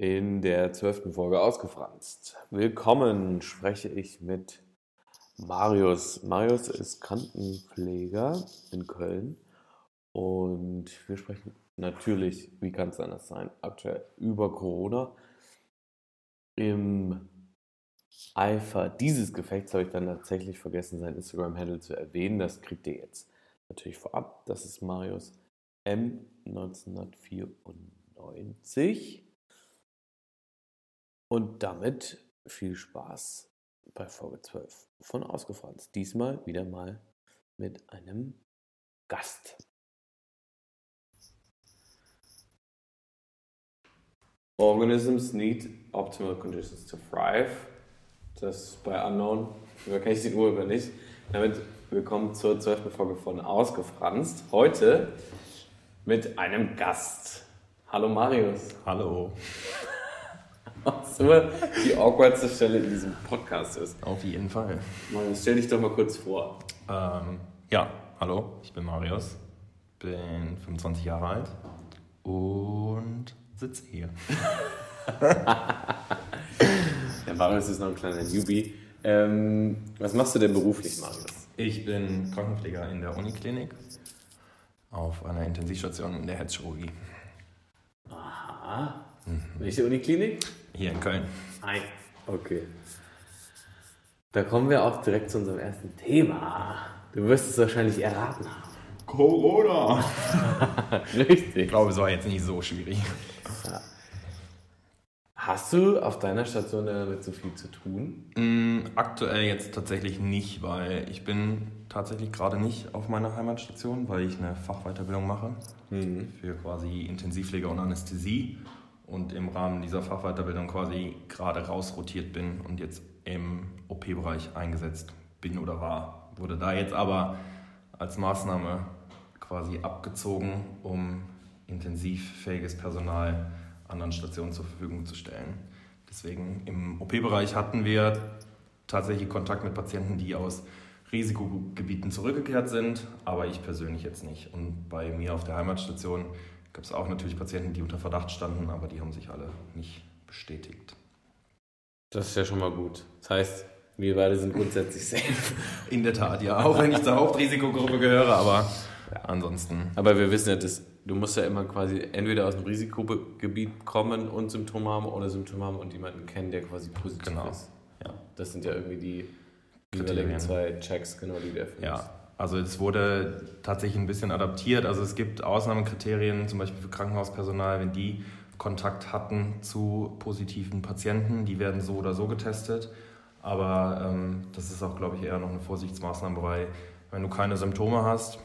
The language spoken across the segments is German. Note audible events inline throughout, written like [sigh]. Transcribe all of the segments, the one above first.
in der zwölften Folge ausgefranst. Willkommen, spreche ich mit Marius. Marius ist Krankenpfleger in Köln und wir sprechen natürlich, wie kann es anders sein, aktuell über Corona. Im Eifer dieses Gefechts habe ich dann tatsächlich vergessen, sein Instagram-Handle zu erwähnen. Das kriegt ihr jetzt natürlich vorab. Das ist Marius M 1994. Und damit viel Spaß bei Folge 12 von Ausgefranst. Diesmal wieder mal mit einem Gast. Organisms need optimal conditions to thrive. Das bei Unknown, über kenne ich die Uhr über nicht. Damit willkommen zur 12. Folge von Ausgefranst. Heute mit einem Gast. Hallo Marius. Hallo. Was immer die awkwardste Stelle in diesem Podcast ist. Auf jeden Fall. Marius, stell dich doch mal kurz vor. Ähm, ja, hallo, ich bin Marius, bin 25 Jahre alt und sitze hier. [laughs] Der Marius ist noch ein kleiner Newbie. Ähm, was machst du denn beruflich, Marius? Ich bin Krankenpfleger in der Uniklinik auf einer Intensivstation in der Herzchirurgie. Aha. Welche Uniklinik? Hier in Köln. Hi. Okay. Da kommen wir auch direkt zu unserem ersten Thema. Du wirst es wahrscheinlich erraten haben. Corona! [laughs] Ich Richtig. glaube, es war jetzt nicht so schwierig. Hast du auf deiner Station damit so viel zu tun? Mm, Aktuell jetzt tatsächlich nicht, weil ich bin tatsächlich gerade nicht auf meiner Heimatstation, weil ich eine Fachweiterbildung mache für quasi Intensivpflege und Anästhesie und im Rahmen dieser Fachweiterbildung quasi gerade rausrotiert bin und jetzt im OP-Bereich eingesetzt bin oder war. Wurde da jetzt aber als Maßnahme quasi abgezogen, um intensivfähiges Personal anderen Stationen zur Verfügung zu stellen. Deswegen im OP-Bereich hatten wir tatsächlich Kontakt mit Patienten, die aus Risikogebieten zurückgekehrt sind, aber ich persönlich jetzt nicht. Und bei mir auf der Heimatstation gab es auch natürlich Patienten, die unter Verdacht standen, aber die haben sich alle nicht bestätigt. Das ist ja schon mal gut. Das heißt, wir beide sind grundsätzlich safe. [laughs] In der Tat, ja, auch wenn ich zur Hauptrisikogruppe gehöre, aber ansonsten. Aber wir wissen ja, dass du musst ja immer quasi entweder aus dem Risikogebiet kommen und Symptome haben oder Symptome haben und jemanden kennen, der quasi positiv Genau. ist. Ja. Das sind ja irgendwie die jeweiligen zwei Checks, genau, die du erfüllst. Ja, also es wurde tatsächlich ein bisschen adaptiert. Also es gibt Ausnahmekriterien, zum Beispiel für Krankenhauspersonal, wenn die Kontakt hatten zu positiven Patienten, die werden so oder so getestet. Aber ähm, das ist auch, glaube ich, eher noch eine Vorsichtsmaßnahme, weil wenn du keine Symptome hast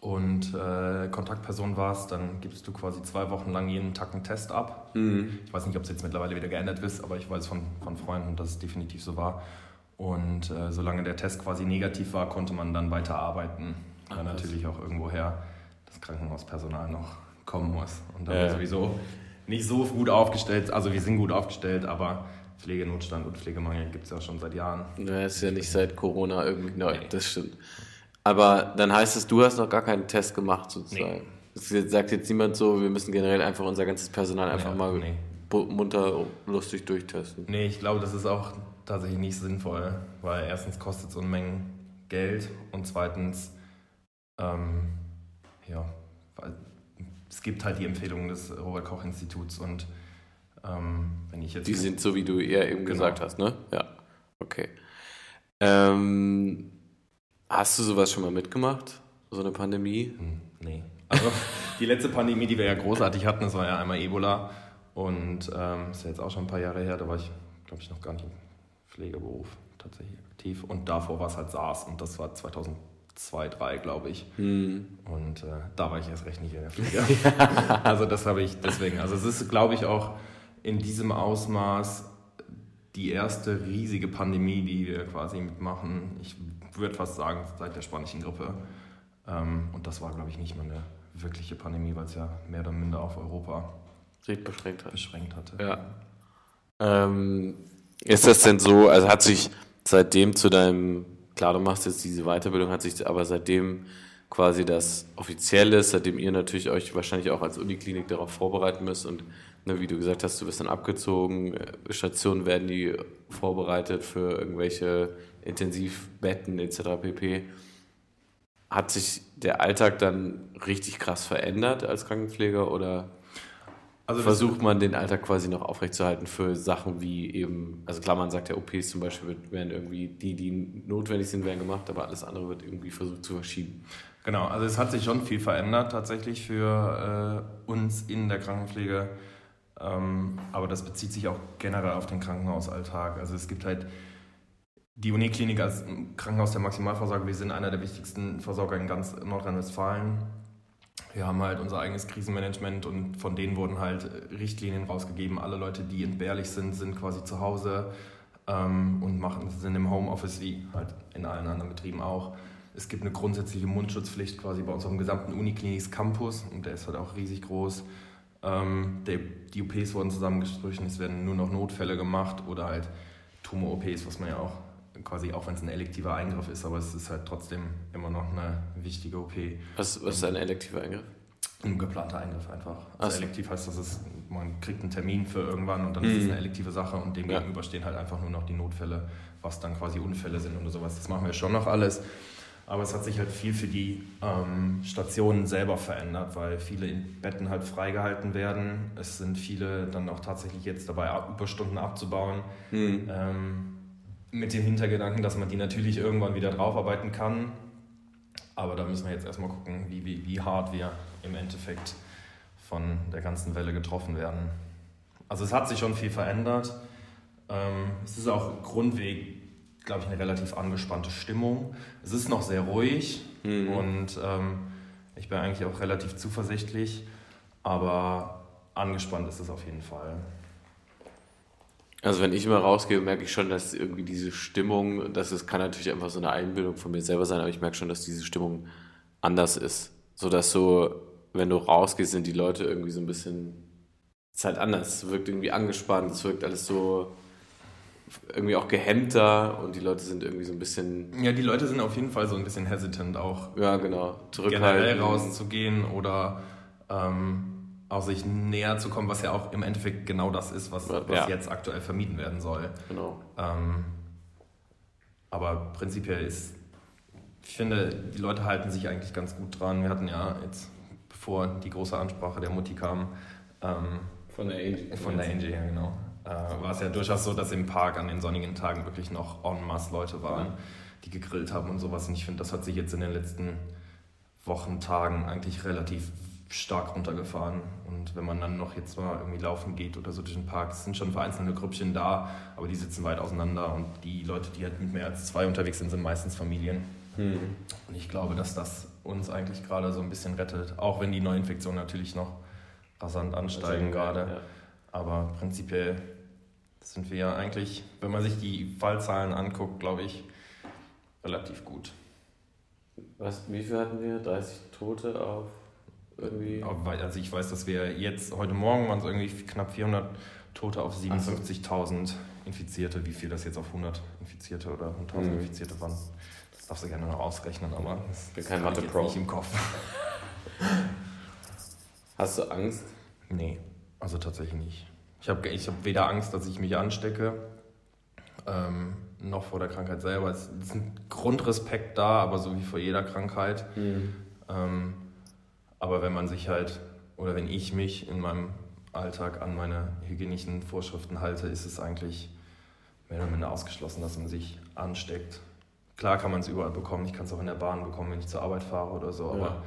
und äh, Kontaktperson warst, dann gibst du quasi zwei Wochen lang jeden Tag einen Test ab. Mhm. Ich weiß nicht, ob es jetzt mittlerweile wieder geändert ist, aber ich weiß von, von Freunden, dass es definitiv so war. Und äh, solange der Test quasi negativ war, konnte man dann weiter arbeiten. Ach, Weil natürlich auch irgendwoher das Krankenhauspersonal noch kommen muss. Und da Ja. sowieso nicht so gut aufgestellt, also wir sind gut aufgestellt, aber Pflegenotstand und Pflegemangel gibt es ja schon seit Jahren. Ja, ist ja nicht seit Corona irgendwie neu, Nee. das stimmt. Aber dann heißt es, du hast noch gar keinen Test gemacht sozusagen. Es sagt jetzt niemand so, wir müssen generell einfach unser ganzes Personal einfach Ja, mal nee. munter, lustig durchtesten. Nee, ich glaube, das ist auch tatsächlich nicht sinnvoll, weil erstens kostet es Unmengen Geld und zweitens, ähm, ja, weil es gibt halt die Empfehlungen des Robert-Koch-Instituts und ähm, wenn ich jetzt... Die sind so, wie du eher eben Genau. gesagt hast, ne? Ja. Okay. Ähm, hast du sowas schon mal mitgemacht? So eine Pandemie? Hm, Nee. Also [laughs] die letzte Pandemie, die wir ja großartig hatten, das war ja einmal Ebola und ähm, ist ja jetzt auch schon ein paar Jahre her, da war ich, glaube ich, noch gar nicht Pflegeberuf tatsächlich aktiv und davor war es halt SARS und das war 2002, 2003, glaube ich. Hm. Und äh, da war ich erst recht nicht in der Pflege. [laughs] [laughs] also das habe ich deswegen. Also es ist, glaube ich, auch in diesem Ausmaß die erste riesige Pandemie, die wir quasi mitmachen. Ich würde fast sagen, seit der spanischen Grippe. Ähm, und das war, glaube ich, nicht mal eine wirkliche Pandemie, weil es ja mehr oder minder auf Europa beschränkt hat. beschränkt hatte. Ja. Ähm, ist das denn so, also hat sich seitdem zu deinem, klar, du machst jetzt diese Weiterbildung, hat sich aber seitdem quasi das offiziell ist, seitdem ihr natürlich euch wahrscheinlich auch als Uniklinik darauf vorbereiten müsst und ne, wie du gesagt hast, du bist dann abgezogen, äh, Stationen werden die vorbereitet für irgendwelche Intensivbetten etc. pp. Hat sich der Alltag dann richtig krass verändert als Krankenpfleger oder also versucht man den Alltag quasi noch aufrechtzuerhalten für Sachen wie eben, also klar, man sagt ja, OPs zum Beispiel werden irgendwie, die, die notwendig sind, werden gemacht, aber alles andere wird irgendwie versucht zu verschieben. Genau, also es hat sich schon viel verändert tatsächlich für äh, uns in der Krankenpflege, ähm, aber das bezieht sich auch generell auf den Krankenhausalltag. Also es gibt halt die Uniklinik als Krankenhaus der Maximalversorger, wir sind einer der wichtigsten Versorger in ganz Nordrhein-Westfalen wir haben halt unser eigenes Krisenmanagement und von denen wurden halt Richtlinien rausgegeben. Alle Leute, die entbehrlich sind, sind quasi zu Hause ähm, und machen, sind im Homeoffice wie halt in allen anderen Betrieben auch. Es gibt eine grundsätzliche Mundschutzpflicht quasi bei unserem gesamten Unikliniks Campus und der ist halt auch riesig groß. Ähm, der, die OPs wurden zusammengestrichen, es werden nur noch Notfälle gemacht oder halt Tumor-OPs, was man ja auch quasi auch wenn es ein elektiver Eingriff ist, aber es ist halt trotzdem immer noch eine wichtige OP. Was, was ist ein elektiver Eingriff? Ein geplanter Eingriff einfach. Also so. elektiv heißt, dass es, man kriegt einen Termin für irgendwann und dann mhm. ist es eine elektive Sache und dem ja. gegenüber stehen halt einfach nur noch die Notfälle, was dann quasi Unfälle sind oder sowas. Das machen wir schon noch alles. Aber es hat sich halt viel für die ähm, Stationen selber verändert, weil viele Betten halt freigehalten werden. Es sind viele dann auch tatsächlich jetzt dabei, Überstunden abzubauen. Mhm. Ähm, mit dem Hintergedanken, dass man die natürlich irgendwann wieder draufarbeiten kann. Aber da müssen wir jetzt erstmal gucken, wie, wie, wie hart wir im Endeffekt von der ganzen Welle getroffen werden. Also es hat sich schon viel verändert. Ähm, es ist auch grundweg, glaube ich, eine relativ angespannte Stimmung. Es ist noch sehr ruhig mhm. und ähm, ich bin eigentlich auch relativ zuversichtlich, aber angespannt ist es auf jeden Fall. Also wenn ich immer rausgehe, merke ich schon, dass irgendwie diese Stimmung, das ist, kann natürlich einfach so eine Einbildung von mir selber sein, aber ich merke schon, dass diese Stimmung anders ist. So dass so, wenn du rausgehst, sind die Leute irgendwie so ein bisschen, es ist halt anders, es wirkt irgendwie angespannt, es wirkt alles so irgendwie auch gehemmter und die Leute sind irgendwie so ein bisschen. Ja, die Leute sind auf jeden Fall so ein bisschen hesitant auch. Ja, genau. Generell rauszugehen oder ähm, auch sich näher zu kommen, was ja auch im Endeffekt genau das ist, was, was ja. jetzt aktuell vermieden werden soll. Genau. Ähm, aber prinzipiell ist, ich finde, die Leute halten sich eigentlich ganz gut dran. Wir hatten ja jetzt, bevor die große Ansprache der Mutti kam, ähm, von der Angie. Von der Angie, ja, genau. Äh, war es ja durchaus so, dass im Park an den sonnigen Tagen wirklich noch en masse Leute waren, ja. die gegrillt haben und sowas. Und ich finde, das hat sich jetzt in den letzten Wochen, Tagen eigentlich relativ stark runtergefahren. Und wenn man dann noch jetzt mal irgendwie laufen geht oder so durch den Park, sind schon vereinzelte Grüppchen da, aber die sitzen weit auseinander und die Leute, die halt mit mehr als zwei unterwegs sind, sind meistens Familien. Hm. Und ich glaube, dass das uns eigentlich gerade so ein bisschen rettet, auch wenn die Neuinfektionen natürlich noch rasant ansteigen gerade. Ja. Aber prinzipiell sind wir ja eigentlich, wenn man sich die Fallzahlen anguckt, glaube ich, relativ gut. Was, wie viel hatten wir? 30 Tote auf irgendwie. Also ich weiß, dass wir jetzt, heute Morgen waren es irgendwie knapp 400 Tote auf 57.000 Infizierte. Wie viel das jetzt auf 100 Infizierte oder 100.000 mhm. Infizierte waren, das darfst du gerne noch ausrechnen, aber ich bin kein Mathe-Pro. nicht im Kopf. [laughs] Hast du Angst? Nee, also tatsächlich nicht. Ich habe ich hab weder Angst, dass ich mich anstecke, ähm, noch vor der Krankheit selber. Es ist ein Grundrespekt da, aber so wie vor jeder Krankheit. Mhm. Ähm, aber wenn man sich halt, oder wenn ich mich in meinem Alltag an meine hygienischen Vorschriften halte, ist es eigentlich mehr oder minder ausgeschlossen, dass man sich ansteckt. Klar kann man es überall bekommen, ich kann es auch in der Bahn bekommen, wenn ich zur Arbeit fahre oder so, aber ja.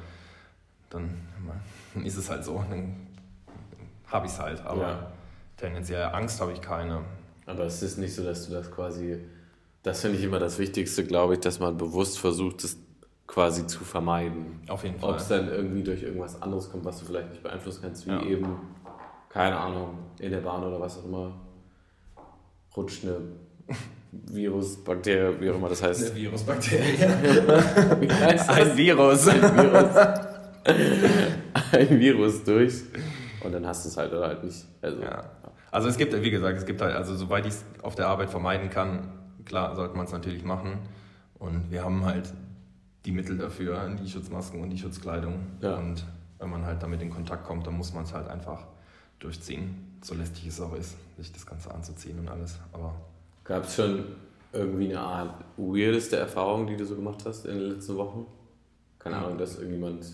dann, dann, ist es halt so, dann habe ich es halt. Aber ja. tendenziell Angst habe ich keine. Aber es ist nicht so, dass du das quasi, das finde ich immer das Wichtigste, glaube ich, dass man bewusst versucht, das quasi zu vermeiden. Auf jeden Fall. Ob es dann irgendwie durch irgendwas anderes kommt, was du vielleicht nicht beeinflussen kannst, wie ja. eben, keine Ahnung, in der Bahn oder was auch immer, rutscht eine [laughs] Virus, Bakterie, wie auch immer das heißt. Eine Virusbakterie. [laughs] wie heißt das? Ein Virus. Ein Virus. Ein Virus durch. Und dann hast du es halt oder halt nicht. Also, ja. also es gibt, wie gesagt, es gibt halt, also soweit ich es auf der Arbeit vermeiden kann, klar sollte man es natürlich machen. Und wir haben halt die Mittel dafür, die Schutzmasken und die Schutzkleidung. Ja. Und wenn man halt damit in Kontakt kommt, dann muss man es halt einfach durchziehen. So lästig es auch ist, sich das Ganze anzuziehen und alles. Aber Gab es schon irgendwie eine Art weirdeste Erfahrung, die du so gemacht hast in den letzten Wochen? Keine Ahnung, dass irgendjemand,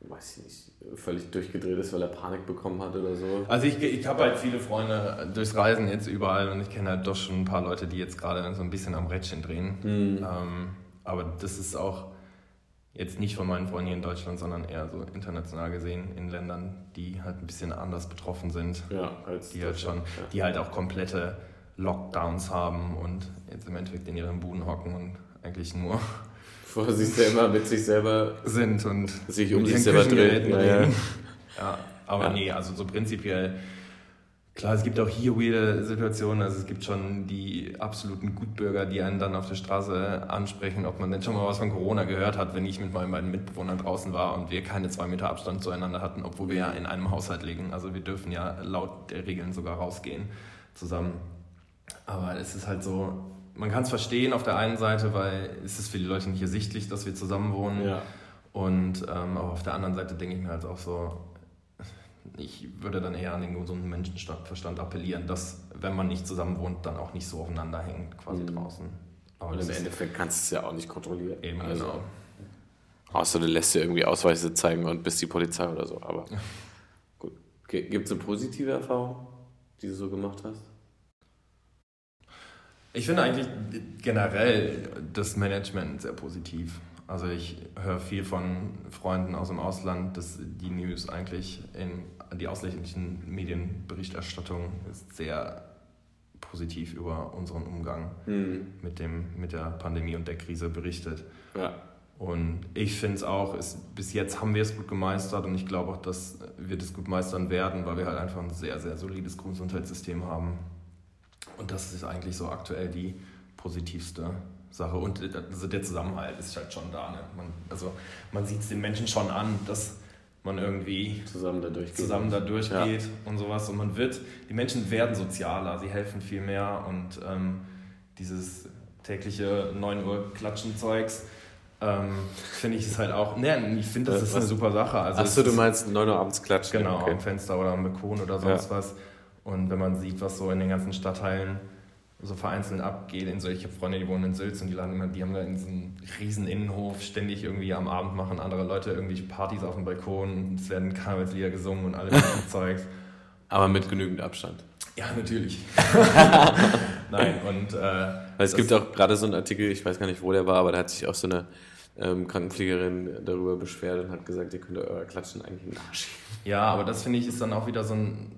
weiß ich nicht, völlig durchgedreht ist, weil er Panik bekommen hat oder so. Also ich, ich habe halt viele Freunde durchs Reisen jetzt überall und ich kenne halt doch schon ein paar Leute, die jetzt gerade so ein bisschen am Rädchen drehen. Mhm. Ähm, aber das ist auch jetzt nicht von meinen Freunden hier in Deutschland, sondern eher so international gesehen in Ländern, die halt ein bisschen anders betroffen sind. Ja, als die halt schon, ja. die halt auch komplette Lockdowns haben und jetzt im Endeffekt in ihren Buden hocken und eigentlich nur [laughs] vor sich selber mit sich selber sind und sich um sich selber drehen. Ja, ja. aber ja. nee, also so prinzipiell Klar, es gibt auch hier weirde Situationen. Also es gibt schon die absoluten Gutbürger, die einen dann auf der Straße ansprechen, ob man denn schon mal was von Corona gehört hat, wenn ich mit meinen beiden Mitbewohnern draußen war und wir keine zwei Meter Abstand zueinander hatten, obwohl wir ja in einem Haushalt liegen. Also wir dürfen ja laut der Regeln sogar rausgehen zusammen. Aber es ist halt so, man kann es verstehen auf der einen Seite, weil es ist für die Leute nicht ersichtlich, dass wir zusammen wohnen. Ja. Und ähm, aber auf der anderen Seite denke ich mir halt auch so, ich würde dann eher an den gesunden Menschenverstand appellieren, dass, wenn man nicht zusammen wohnt, dann auch nicht so aufeinander hängt, quasi mhm. draußen. Aber im Endeffekt kannst du es ja auch nicht kontrollieren. Eben, also, genau. Außer du lässt dir irgendwie Ausweise zeigen und bist die Polizei oder so. Aber [laughs] gut. Gibt es eine positive Erfahrung, die du so gemacht hast? Ich finde eigentlich generell das Management sehr positiv. Also ich höre viel von Freunden aus dem Ausland, dass die News eigentlich in die ausländischen Medienberichterstattung ist sehr positiv über unseren Umgang mhm. mit, dem, mit der Pandemie und der Krise berichtet. Ja. Und ich finde es auch, ist, bis jetzt haben wir es gut gemeistert und ich glaube auch, dass wir das gut meistern werden, weil wir halt einfach ein sehr, sehr solides Gesundheitssystem haben. Und das ist eigentlich so aktuell die positivste Sache. Und also der Zusammenhalt ist halt schon da. Ne? Man, also man sieht es den Menschen schon an, dass man irgendwie zusammen da durchgeht, zusammen da durchgeht ja. und sowas. Und man wird, die Menschen werden sozialer, sie helfen viel mehr und ähm, dieses tägliche 9 Uhr Klatschen-Zeugs. Ähm, finde ich es halt auch. Ne, ich finde, das ist was? eine super Sache. Also Achso, du meinst 9 Uhr abends klatschen? Genau, okay. am Fenster oder am Balkon oder sonst ja. was. Und wenn man sieht, was so in den ganzen Stadtteilen so vereinzelt abgeht. In solche Freunde, die wohnen in Sülz und die, laden, die haben da in diesem riesen Innenhof ständig irgendwie am Abend machen andere Leute irgendwelche Partys auf dem Balkon. Es werden Karnevalslieder gesungen und alles [laughs] Zeugs. Aber mit genügend Abstand. Ja, natürlich. [laughs] Nein, und. Äh, Weil es gibt auch gerade so einen Artikel, ich weiß gar nicht, wo der war, aber da hat sich auch so eine ähm, Krankenpflegerin darüber beschwert und hat gesagt, ihr könnt euer Klatschen eigentlich in den Arsch Ja, aber das finde ich ist dann auch wieder so ein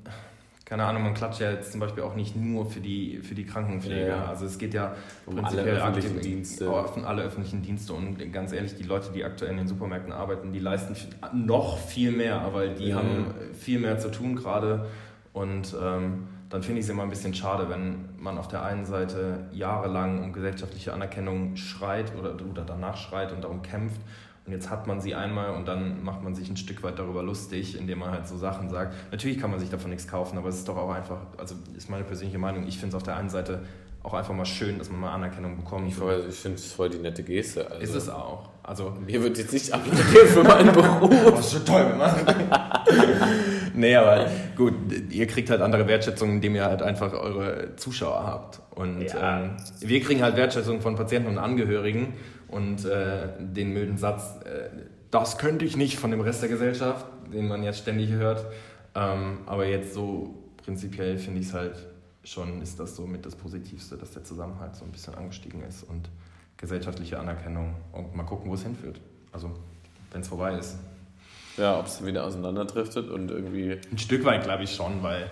keine Ahnung, man klatscht ja jetzt zum Beispiel auch nicht nur für die, für die Krankenpflege. Ja. Also es geht ja um prinzipiell alle öffentlichen Dienste. Um alle öffentlichen Dienste. Und ganz ehrlich, die Leute, die aktuell in den Supermärkten arbeiten, die leisten noch viel mehr, weil die ja. haben viel mehr zu tun gerade. Und ähm, dann finde ich es immer ein bisschen schade, wenn man auf der einen Seite jahrelang um gesellschaftliche Anerkennung schreit oder, oder danach schreit und darum kämpft jetzt hat man sie einmal und dann macht man sich ein Stück weit darüber lustig, indem man halt so Sachen sagt. Natürlich kann man sich davon nichts kaufen, aber es ist doch auch einfach, also ist meine persönliche Meinung, ich finde es auf der einen Seite auch einfach mal schön, dass man mal Anerkennung bekommt. Ich, ich finde es voll die nette Geste. Also ist es auch. Also, Mir wird jetzt nicht applaudiert für meinen [laughs] Beruf. das ist schon toll gemacht. [laughs] nee, aber gut, ihr kriegt halt andere Wertschätzung, indem ihr halt einfach eure Zuschauer habt. Und ja. ähm, wir kriegen halt Wertschätzung von Patienten und Angehörigen und äh, den milden Satz, äh, das könnte ich nicht von dem Rest der Gesellschaft, den man jetzt ständig hört. Ähm, aber jetzt so prinzipiell finde ich es halt schon, ist das so mit das Positivste, dass der Zusammenhalt so ein bisschen angestiegen ist und gesellschaftliche Anerkennung und mal gucken, wo es hinführt. Also, wenn es vorbei ist. Ja, ob es wieder auseinanderdriftet und irgendwie. Ein Stück weit glaube ich schon, weil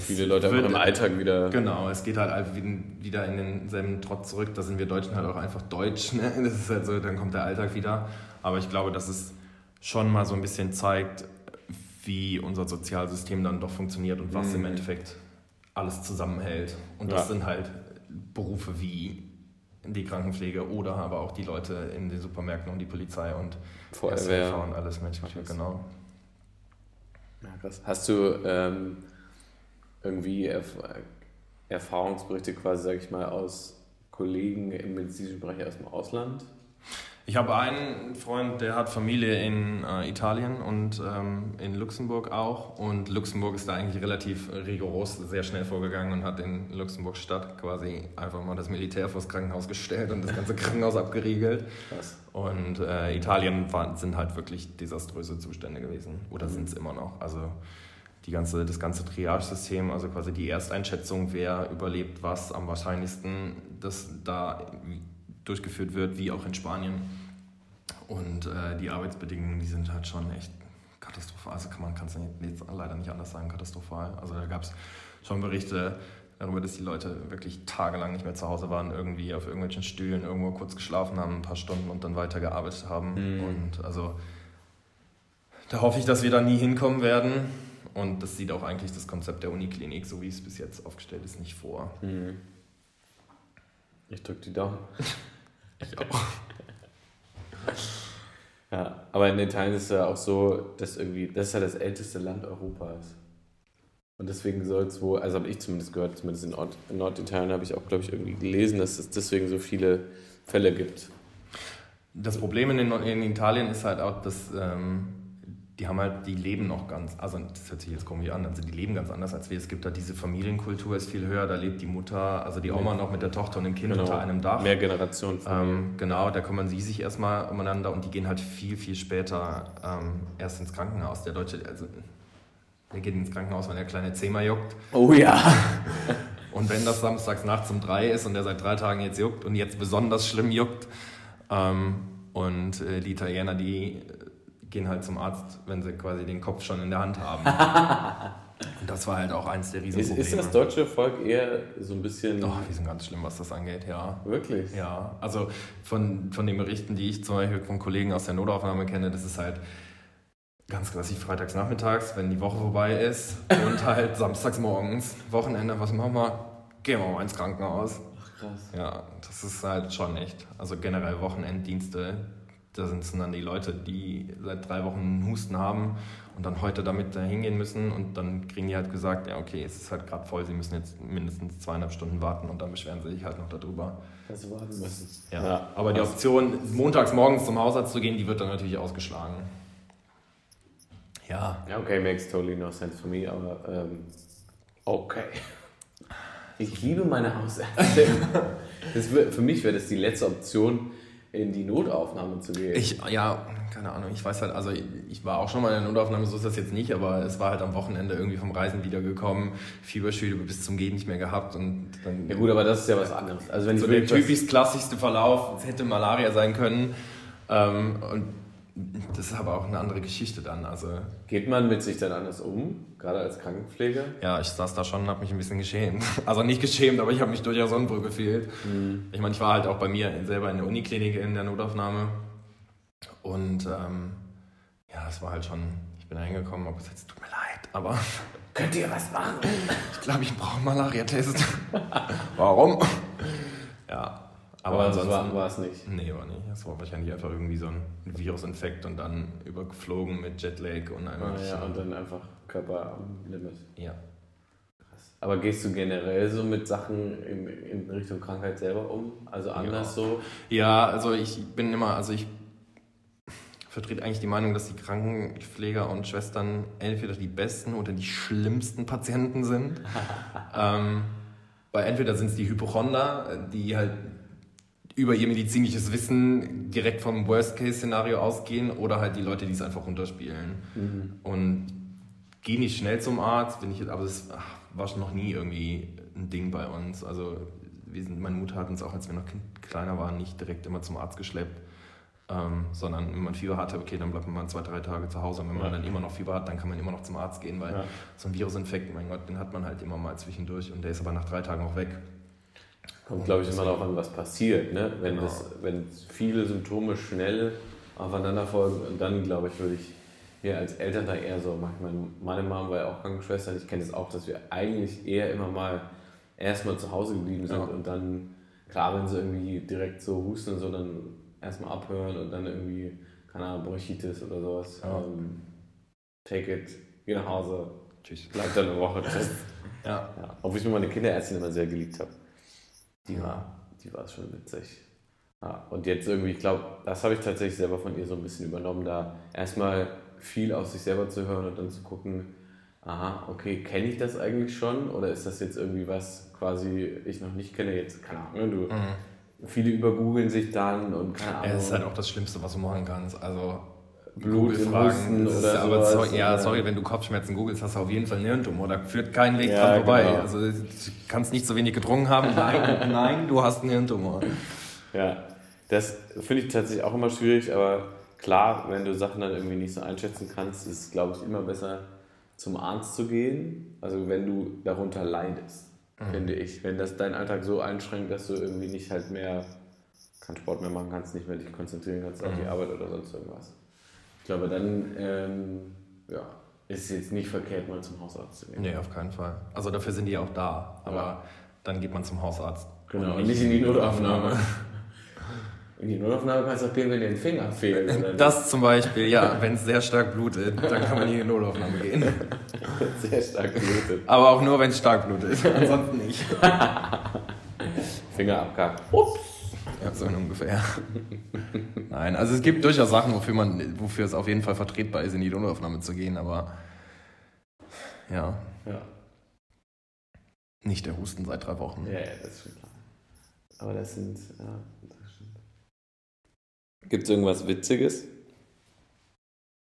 viele Leute einfach im Alltag wieder. Genau, es geht halt wieder in denselben Trott zurück. Da sind wir Deutschen halt auch einfach deutsch. Ne? [laughs] Das ist halt so, dann kommt der Alltag wieder. Aber ich glaube, dass es schon mal so ein bisschen zeigt, wie unser Sozialsystem dann doch funktioniert und was mhm. im Endeffekt alles zusammenhält. Und das ja. sind halt Berufe wie die Krankenpflege oder aber auch die Leute in den Supermärkten und die Polizei und Feuerwehr und alles Menschliche, genau. Ja, krass. Hast du ähm, irgendwie Erf Erfahrungsberichte quasi, sag ich mal, aus Kollegen im medizinischen Bereich aus dem Ausland, Ich habe einen Freund, der hat Familie in äh, Italien und ähm, in Luxemburg auch. Und Luxemburg ist da eigentlich relativ rigoros, sehr schnell vorgegangen und hat in Luxemburg Stadt quasi einfach mal das Militär vors Krankenhaus gestellt und das ganze [laughs] Krankenhaus abgeriegelt. Krass. Und äh, Italien war, sind halt wirklich desaströse Zustände gewesen. Oder mhm. sind es immer noch. Also die ganze, das ganze Triage-System, also quasi die Ersteinschätzung, wer überlebt was, am wahrscheinlichsten, dass da durchgeführt wird, wie auch in Spanien. Und äh, die Arbeitsbedingungen, die sind halt schon echt katastrophal. Also kann man kann es leider nicht anders sagen, katastrophal. Also da gab es schon Berichte darüber, dass die Leute wirklich tagelang nicht mehr zu Hause waren, irgendwie auf irgendwelchen Stühlen irgendwo kurz geschlafen haben, ein paar Stunden und dann weitergearbeitet haben. Mhm. Und also da hoffe ich, dass wir da nie hinkommen werden. Und das sieht auch eigentlich das Konzept der Uniklinik, so wie es bis jetzt aufgestellt ist, nicht vor. Mhm. Ich drücke die Daumen. [laughs] Ich auch. [laughs] ja, aber in Italien ist es ja auch so, dass irgendwie, das ist ja das älteste Land Europas. Und deswegen soll es wohl, also habe ich zumindest gehört, zumindest in, Nord in Norditalien habe ich auch, glaube ich, irgendwie gelesen, dass es deswegen so viele Fälle gibt. Das Problem in, in Italien ist halt auch, dass ähm, die haben halt, die leben noch ganz, also das hört sich jetzt komisch an, also die leben ganz anders als wir. Es gibt da diese Familienkultur, ist viel höher, da lebt die Mutter, also die Oma noch mit der Tochter und dem Kind genau. unter einem Dach. Mehr Generationen. Ähm, genau, da kümmern sie sich erstmal umeinander und die gehen halt viel, viel später ähm, erst ins Krankenhaus. Der Deutsche, also der geht ins Krankenhaus, wenn der kleine Zehmer juckt. Oh ja. [laughs] und wenn das samstags nachts um drei ist und der seit drei Tagen jetzt juckt und jetzt besonders schlimm juckt, ähm, und äh, die Italiener, die gehen halt zum Arzt, wenn sie quasi den Kopf schon in der Hand haben. [laughs] Und das war halt auch eins der Riesenprobleme. Ist, ist das deutsche Volk eher so ein bisschen. Doch, die sind ganz schlimm, was das angeht, ja. Wirklich? Ja. Also von, von den Berichten, die ich zum Beispiel von Kollegen aus der Notaufnahme kenne, das ist halt ganz klassisch freitags nachmittags, wenn die Woche vorbei ist. und [laughs] halt samstags morgens, Wochenende, was machen wir? Gehen wir mal ins Krankenhaus. Ach krass. Ja, das ist halt schon echt. Also generell Wochenenddienste, da sind es dann die Leute, die seit drei Wochen einen Husten haben und dann heute damit da hingehen müssen und dann kriegen die halt gesagt, ja okay, es ist halt gerade voll, sie müssen jetzt mindestens zweieinhalb Stunden warten und dann beschweren sie sich halt noch darüber. Dass sie warten müssen. Ja. ja. Aber die Option, montags morgens zum Hausarzt zu gehen, die wird dann natürlich ausgeschlagen. Ja. Ja, okay, makes totally no sense for me, aber ähm, okay. Ich liebe meine Hausärztin. [laughs] für mich wäre das die letzte Option, in die Notaufnahme zu gehen. Ich, ja, keine Ahnung. Ich weiß halt, also ich war auch schon mal in der Notaufnahme, so ist das jetzt nicht, aber es war halt am Wochenende irgendwie vom Reisen wiedergekommen, Fieberschübe bis zum Gehen nicht mehr gehabt und dann. Ja gut, aber das ist ja was anderes. Also wenn so der typisch klassischste Verlauf, es hätte Malaria sein können. Ähm, und das ist aber auch eine andere Geschichte dann. Also Geht man mit sich dann anders um, gerade als Krankenpfleger? Ja, ich saß da schon und habe mich ein bisschen geschämt. [laughs] Also nicht geschämt, aber ich habe mich durchaus unwohl gefühlt. Mhm. Ich meine, ich war halt auch bei mir selber in der Uniklinik in der Notaufnahme. Und ähm, ja, es war halt schon, ich bin da hingekommen, aber es tut mir leid, aber... [laughs] Könnt ihr was machen? ich glaube, ich brauche einen Malaria-Test. [laughs] Warum? Ja, aber, Aber ansonsten war, es nicht. Nee, war nicht. Es war wahrscheinlich einfach irgendwie so ein Virusinfekt und dann übergeflogen mit Jetlag und einfach. Ah, ja, und dann einfach Körper am Limit. Ja. Krass. Aber gehst du generell so mit Sachen in, in Richtung Krankheit selber um? Also anders ja. so? Ja, also ich bin immer, also ich [laughs] vertrete eigentlich die Meinung, dass die Krankenpfleger und Schwestern entweder die besten oder die schlimmsten Patienten sind. [laughs] ähm, weil entweder sind es die Hypochonder, die halt über ihr medizinisches Wissen direkt vom Worst-Case-Szenario ausgehen oder halt die Leute, die es einfach runterspielen. Mhm. Und gehen nicht schnell zum Arzt, bin ich, aber es war schon noch nie irgendwie ein Ding bei uns. Also wir sind, meine Mutter hat uns auch, als wir noch kind, kleiner waren, nicht direkt immer zum Arzt geschleppt. Ähm, sondern wenn man Fieber hatte, okay, dann bleibt man mal zwei, drei Tage zu Hause. Und wenn man dann immer noch Fieber hat, dann kann man immer noch zum Arzt gehen, weil ja. so ein Virusinfekt, mein Gott, den hat man halt immer mal zwischendurch und der ist aber nach drei Tagen auch weg. Kommt, glaube ich, immer darauf an, was passiert. Ne? Wenn, genau. das, wenn viele Symptome schnell aufeinander folgen, dann, glaube ich, würde ich hier als Eltern da eher so machen. Meine Mom war ja auch Krankenschwester ich kenne es das auch, dass wir eigentlich eher immer mal erstmal zu Hause geblieben sind ja. und dann, klar, wenn sie irgendwie direkt so husten und so, dann erstmal abhören und dann irgendwie, keine Ahnung, Bronchitis oder sowas. Ja. Ähm, take it, geh nach Hause, tschüss, bleib dann eine Woche. Tschüss. ja. ja. Obwohl ich mir meine Kinderärztin immer sehr geliebt habe. Die war, die war schon witzig. Ja, und jetzt irgendwie, ich glaube, das habe ich tatsächlich selber von ihr so ein bisschen übernommen, da erstmal viel aus sich selber zu hören und dann zu gucken, aha, okay, kenne ich das eigentlich schon oder ist das jetzt irgendwie was quasi ich noch nicht kenne? Jetzt, keine Ahnung, du, mhm. viele übergoogeln sich dann und keine Ahnung. Ja, das ist halt auch das Schlimmste, was du machen kannst. Also Blut fragen oder aber so, Ja, sorry, wenn du Kopfschmerzen googelst, hast du auf jeden Fall einen Hirntumor. Da führt kein Weg ja, dran vorbei. Genau. Also du kannst nicht so wenig getrunken haben. Nein, [laughs] nein, du hast einen Hirntumor. Ja, das finde ich tatsächlich auch immer schwierig, aber klar, wenn du Sachen dann irgendwie nicht so einschätzen kannst, ist es, glaube ich, immer besser, zum Arzt zu gehen. Also wenn du darunter leidest, mhm. finde ich. Wenn das deinen Alltag so einschränkt, dass du irgendwie nicht halt mehr keinen Sport mehr machen kannst, nicht mehr dich konzentrieren kannst mhm. auf die. Arbeit oder sonst irgendwas. Ich glaube, dann ähm, ja, ist es jetzt nicht verkehrt, mal zum Hausarzt zu gehen. Nee, auf keinen Fall. Also dafür sind die auch da. Aber ja. dann geht man zum Hausarzt. Genau, und nicht, in die Notaufnahme. [laughs] In die Notaufnahme kannst du auch gehen, wenn dir ein Finger fehlt. Das zum Beispiel, ja, wenn es sehr stark blutet, dann kann man in die Notaufnahme gehen. [laughs] sehr stark blutet. Aber auch nur, wenn es stark blutet, [laughs] ansonsten nicht. Finger abgehakt. Ups. Ja, so ungefähr. Nein, also es gibt durchaus Sachen, wofür, man, wofür es auf jeden Fall vertretbar ist, in die Notaufnahme zu gehen, aber ja. Ja. Nicht der Husten seit drei Wochen. Ja, ja, das ist schon klar. Aber das sind, ja, Gibt es irgendwas Witziges?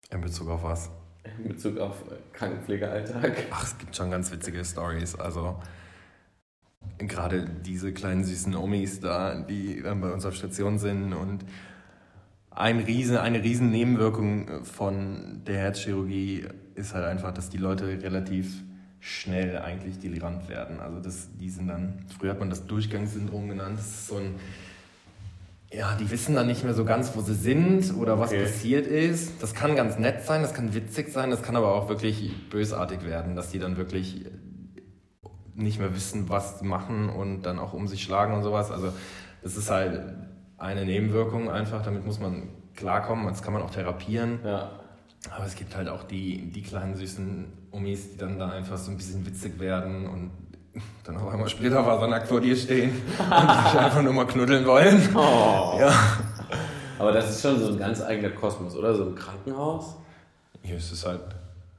In Bezug auf was? In Bezug auf Krankenpflegealltag? Ach, es gibt schon ganz witzige Stories. Also gerade diese kleinen süßen Omis da, die dann bei uns auf Station sind und ein riesen, eine riesen Nebenwirkung von der Herzchirurgie ist halt einfach, dass die Leute relativ schnell eigentlich delirant werden. Also das, die sind dann, früher hat man das Durchgangssyndrom genannt, das ist so ein ja, die wissen dann nicht mehr so ganz, wo sie sind oder was okay. passiert ist. Das kann ganz nett sein, das kann witzig sein, das kann aber auch wirklich bösartig werden, dass die dann wirklich nicht mehr wissen, was machen und dann auch um sich schlagen und sowas. Also das ist halt eine Nebenwirkung einfach, damit muss man klarkommen, das kann man auch therapieren. Ja. Aber es gibt halt auch die, die kleinen süßen Umis, die dann da einfach so ein bisschen witzig werden und dann auf einmal später war sie nackt vor dir stehen [laughs] und dich einfach nur mal knuddeln wollen. Oh. Ja. Aber das ist schon so ein ganz eigener Kosmos, oder? So ein Krankenhaus? Hier ist es halt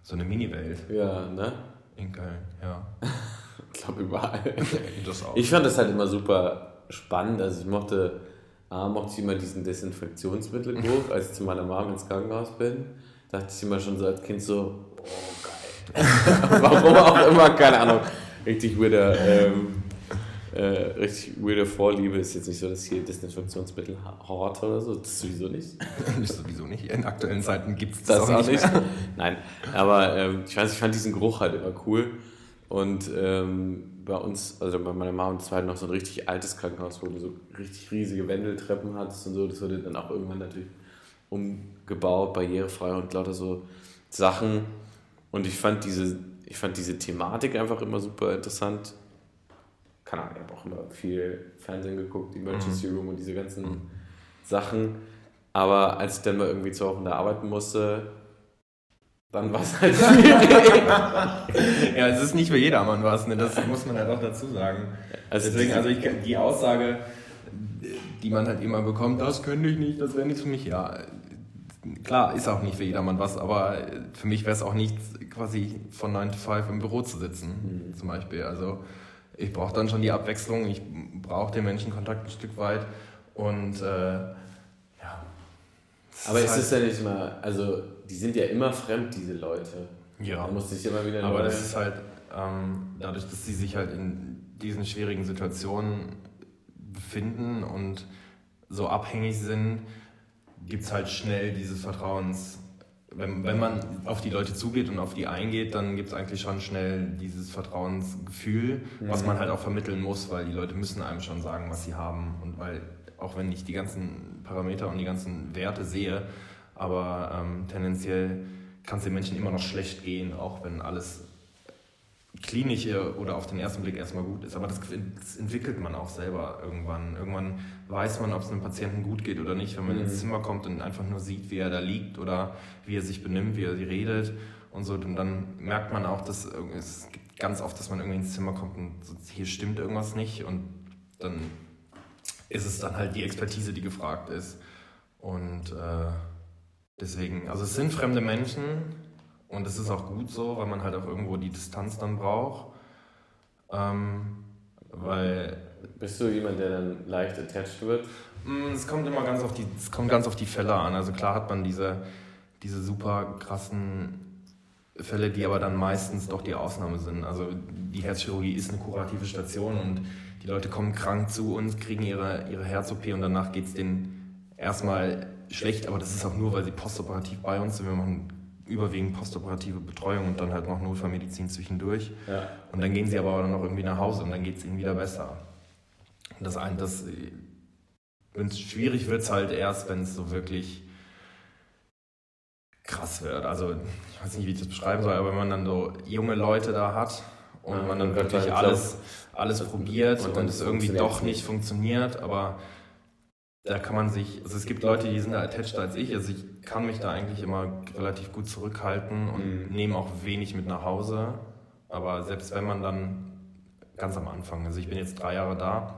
so eine Mini-Welt. Ja, ne? In Köln, ja. [laughs] [laughs] ich glaube überall. Das auch. Ich fand das halt immer super spannend. Also ich mochte, A, mochte ich immer diesen Desinfektionsmittelgeruch, als ich zu meiner Mom ins Krankenhaus bin. Dachte ich immer schon so als Kind so, oh geil. [laughs] Warum auch immer, keine Ahnung richtig weirder, ähm, äh, richtig weirder Vorliebe. Ist jetzt nicht so, dass hier Desinfektionsmittel horror oder so. Das sowieso nicht. [laughs] nicht sowieso nicht. In aktuellen Zeiten gibt es das, das, auch nicht. Mehr. Nein, aber ähm, ich weiß, ich fand diesen Geruch halt immer cool. Und ähm, bei uns, also bei meiner Mama und zwei noch so ein richtig altes Krankenhaus, wo du so richtig riesige Wendeltreppen hattest und so. Das wurde dann auch irgendwann natürlich umgebaut, barrierefrei und lauter so Sachen. Und ich fand diese ich fand diese Thematik einfach immer super interessant. Keine Ahnung, ich habe auch immer viel Fernsehen geguckt, Emergency mhm. Room und diese ganzen. Sachen. Aber als ich dann mal irgendwie zwei Wochen da arbeiten musste, dann war es halt schwierig. [laughs] ja, es ist nicht für jedermann was, ne? das muss man halt auch dazu sagen. Also Deswegen, also ich, die Aussage, die man halt immer bekommt, das könnte ich nicht, das wäre nichts für mich, ja, klar, ist auch nicht für jedermann was, aber für mich wäre es auch nichts, quasi von 9 to 5 im Büro zu sitzen, mhm. zum Beispiel. Also ich brauche dann schon die Abwechslung, ich brauche den Menschenkontakt ein Stück weit und äh, ja. Aber ist es halt ja nicht mal, also die sind ja immer fremd, diese Leute. Ja. Da musste ich immer wieder. Aber das ist halt ähm, dadurch, dass sie sich halt in diesen schwierigen Situationen befinden und so abhängig sind, gibt es halt schnell dieses Vertrauens. Wenn, wenn man auf die Leute zugeht und auf die eingeht, dann gibt es eigentlich schon schnell dieses Vertrauensgefühl, mhm. was man halt auch vermitteln muss, weil die Leute müssen einem schon sagen, was sie haben. Und weil, auch wenn ich die ganzen Parameter und die ganzen Werte sehe, aber ähm, tendenziell kann es den Menschen immer noch schlecht gehen, auch wenn alles klinische oder auf den ersten Blick erstmal gut ist. Aber das, das, entwickelt man auch selber irgendwann. Irgendwann weiß man, ob es einem Patienten gut geht oder nicht, wenn man mhm. ins Zimmer kommt und einfach nur sieht, wie er da liegt oder wie er sich benimmt, wie er redet und so. Und dann merkt man auch, dass es gibt ganz oft, dass man irgendwie ins Zimmer kommt und so, hier stimmt irgendwas nicht und dann ist es dann halt die Expertise, die gefragt ist. Und äh, deswegen, also es sind fremde Menschen und es ist auch gut so, weil man halt auch irgendwo die Distanz dann braucht. Ähm, weil Bist du jemand, der dann leicht attached wird? Mm, es kommt immer ganz auf die, es kommt ganz auf die Fälle an. Also klar hat man diese, diese super krassen Fälle, die aber dann meistens doch die Ausnahme sind. Also die Herzchirurgie ist eine kurative Station und die Leute kommen krank zu uns, kriegen ihre, ihre Herz-OP und danach geht es denen erstmal schlecht, aber das ist auch nur, weil sie postoperativ bei uns sind. Wir machen überwiegend postoperative Betreuung und dann halt noch Notfallmedizin zwischendurch. Ja. Und dann gehen sie aber dann noch irgendwie nach Hause und dann geht es ihnen wieder besser. Das ein, das, wenn es schwierig wird, es halt erst, wenn es so wirklich krass wird. Also ich weiß nicht, wie ich das beschreiben soll, aber wenn man dann so junge Leute da hat und ja, man dann wirklich alles, alles probiert und, und es irgendwie doch nicht funktioniert, aber da kann man sich, also es gibt Leute, die sind da attached als ich, also ich kann mich da eigentlich immer relativ gut zurückhalten und mhm. nehme auch wenig mit nach Hause, aber selbst wenn man dann ganz am Anfang, also ich bin jetzt drei Jahre da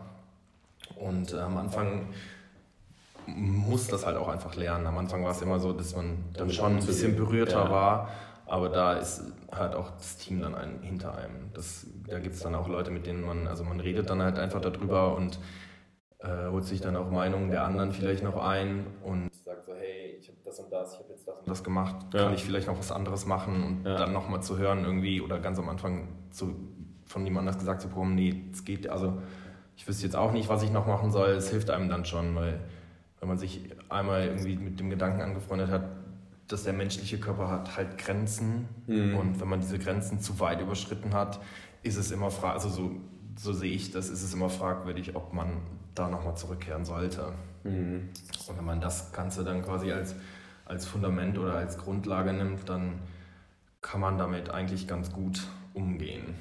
und äh, am Anfang muss das halt auch einfach lernen. Am Anfang war es immer so, dass man dann schon ein bisschen berührter war, aber da ist halt auch das Team dann ein, hinter einem. Das, da gibt es dann auch Leute, mit denen man, also man redet dann halt einfach darüber und äh, holt sich dann auch Meinungen der anderen vielleicht noch ein und sagt so, hey, ich habe das und das, ich habe jetzt das und das gemacht, ja. kann ich vielleicht noch was anderes machen und ja. dann nochmal zu hören irgendwie oder ganz am Anfang zu, von jemand anders gesagt zu bekommen, nee, es geht, also ich wüsste jetzt auch nicht, was ich noch machen soll, es hilft einem dann schon, weil wenn man sich einmal irgendwie mit dem Gedanken angefreundet hat, dass der menschliche Körper hat halt Grenzen mhm. und wenn man diese Grenzen zu weit überschritten hat, ist es immer fragwürdig, also so, so sehe ich das, ist es immer fragwürdig, ob man da nochmal zurückkehren sollte. Mhm. Und wenn man das Ganze dann quasi als, als Fundament oder als Grundlage nimmt, dann kann man damit eigentlich ganz gut umgehen.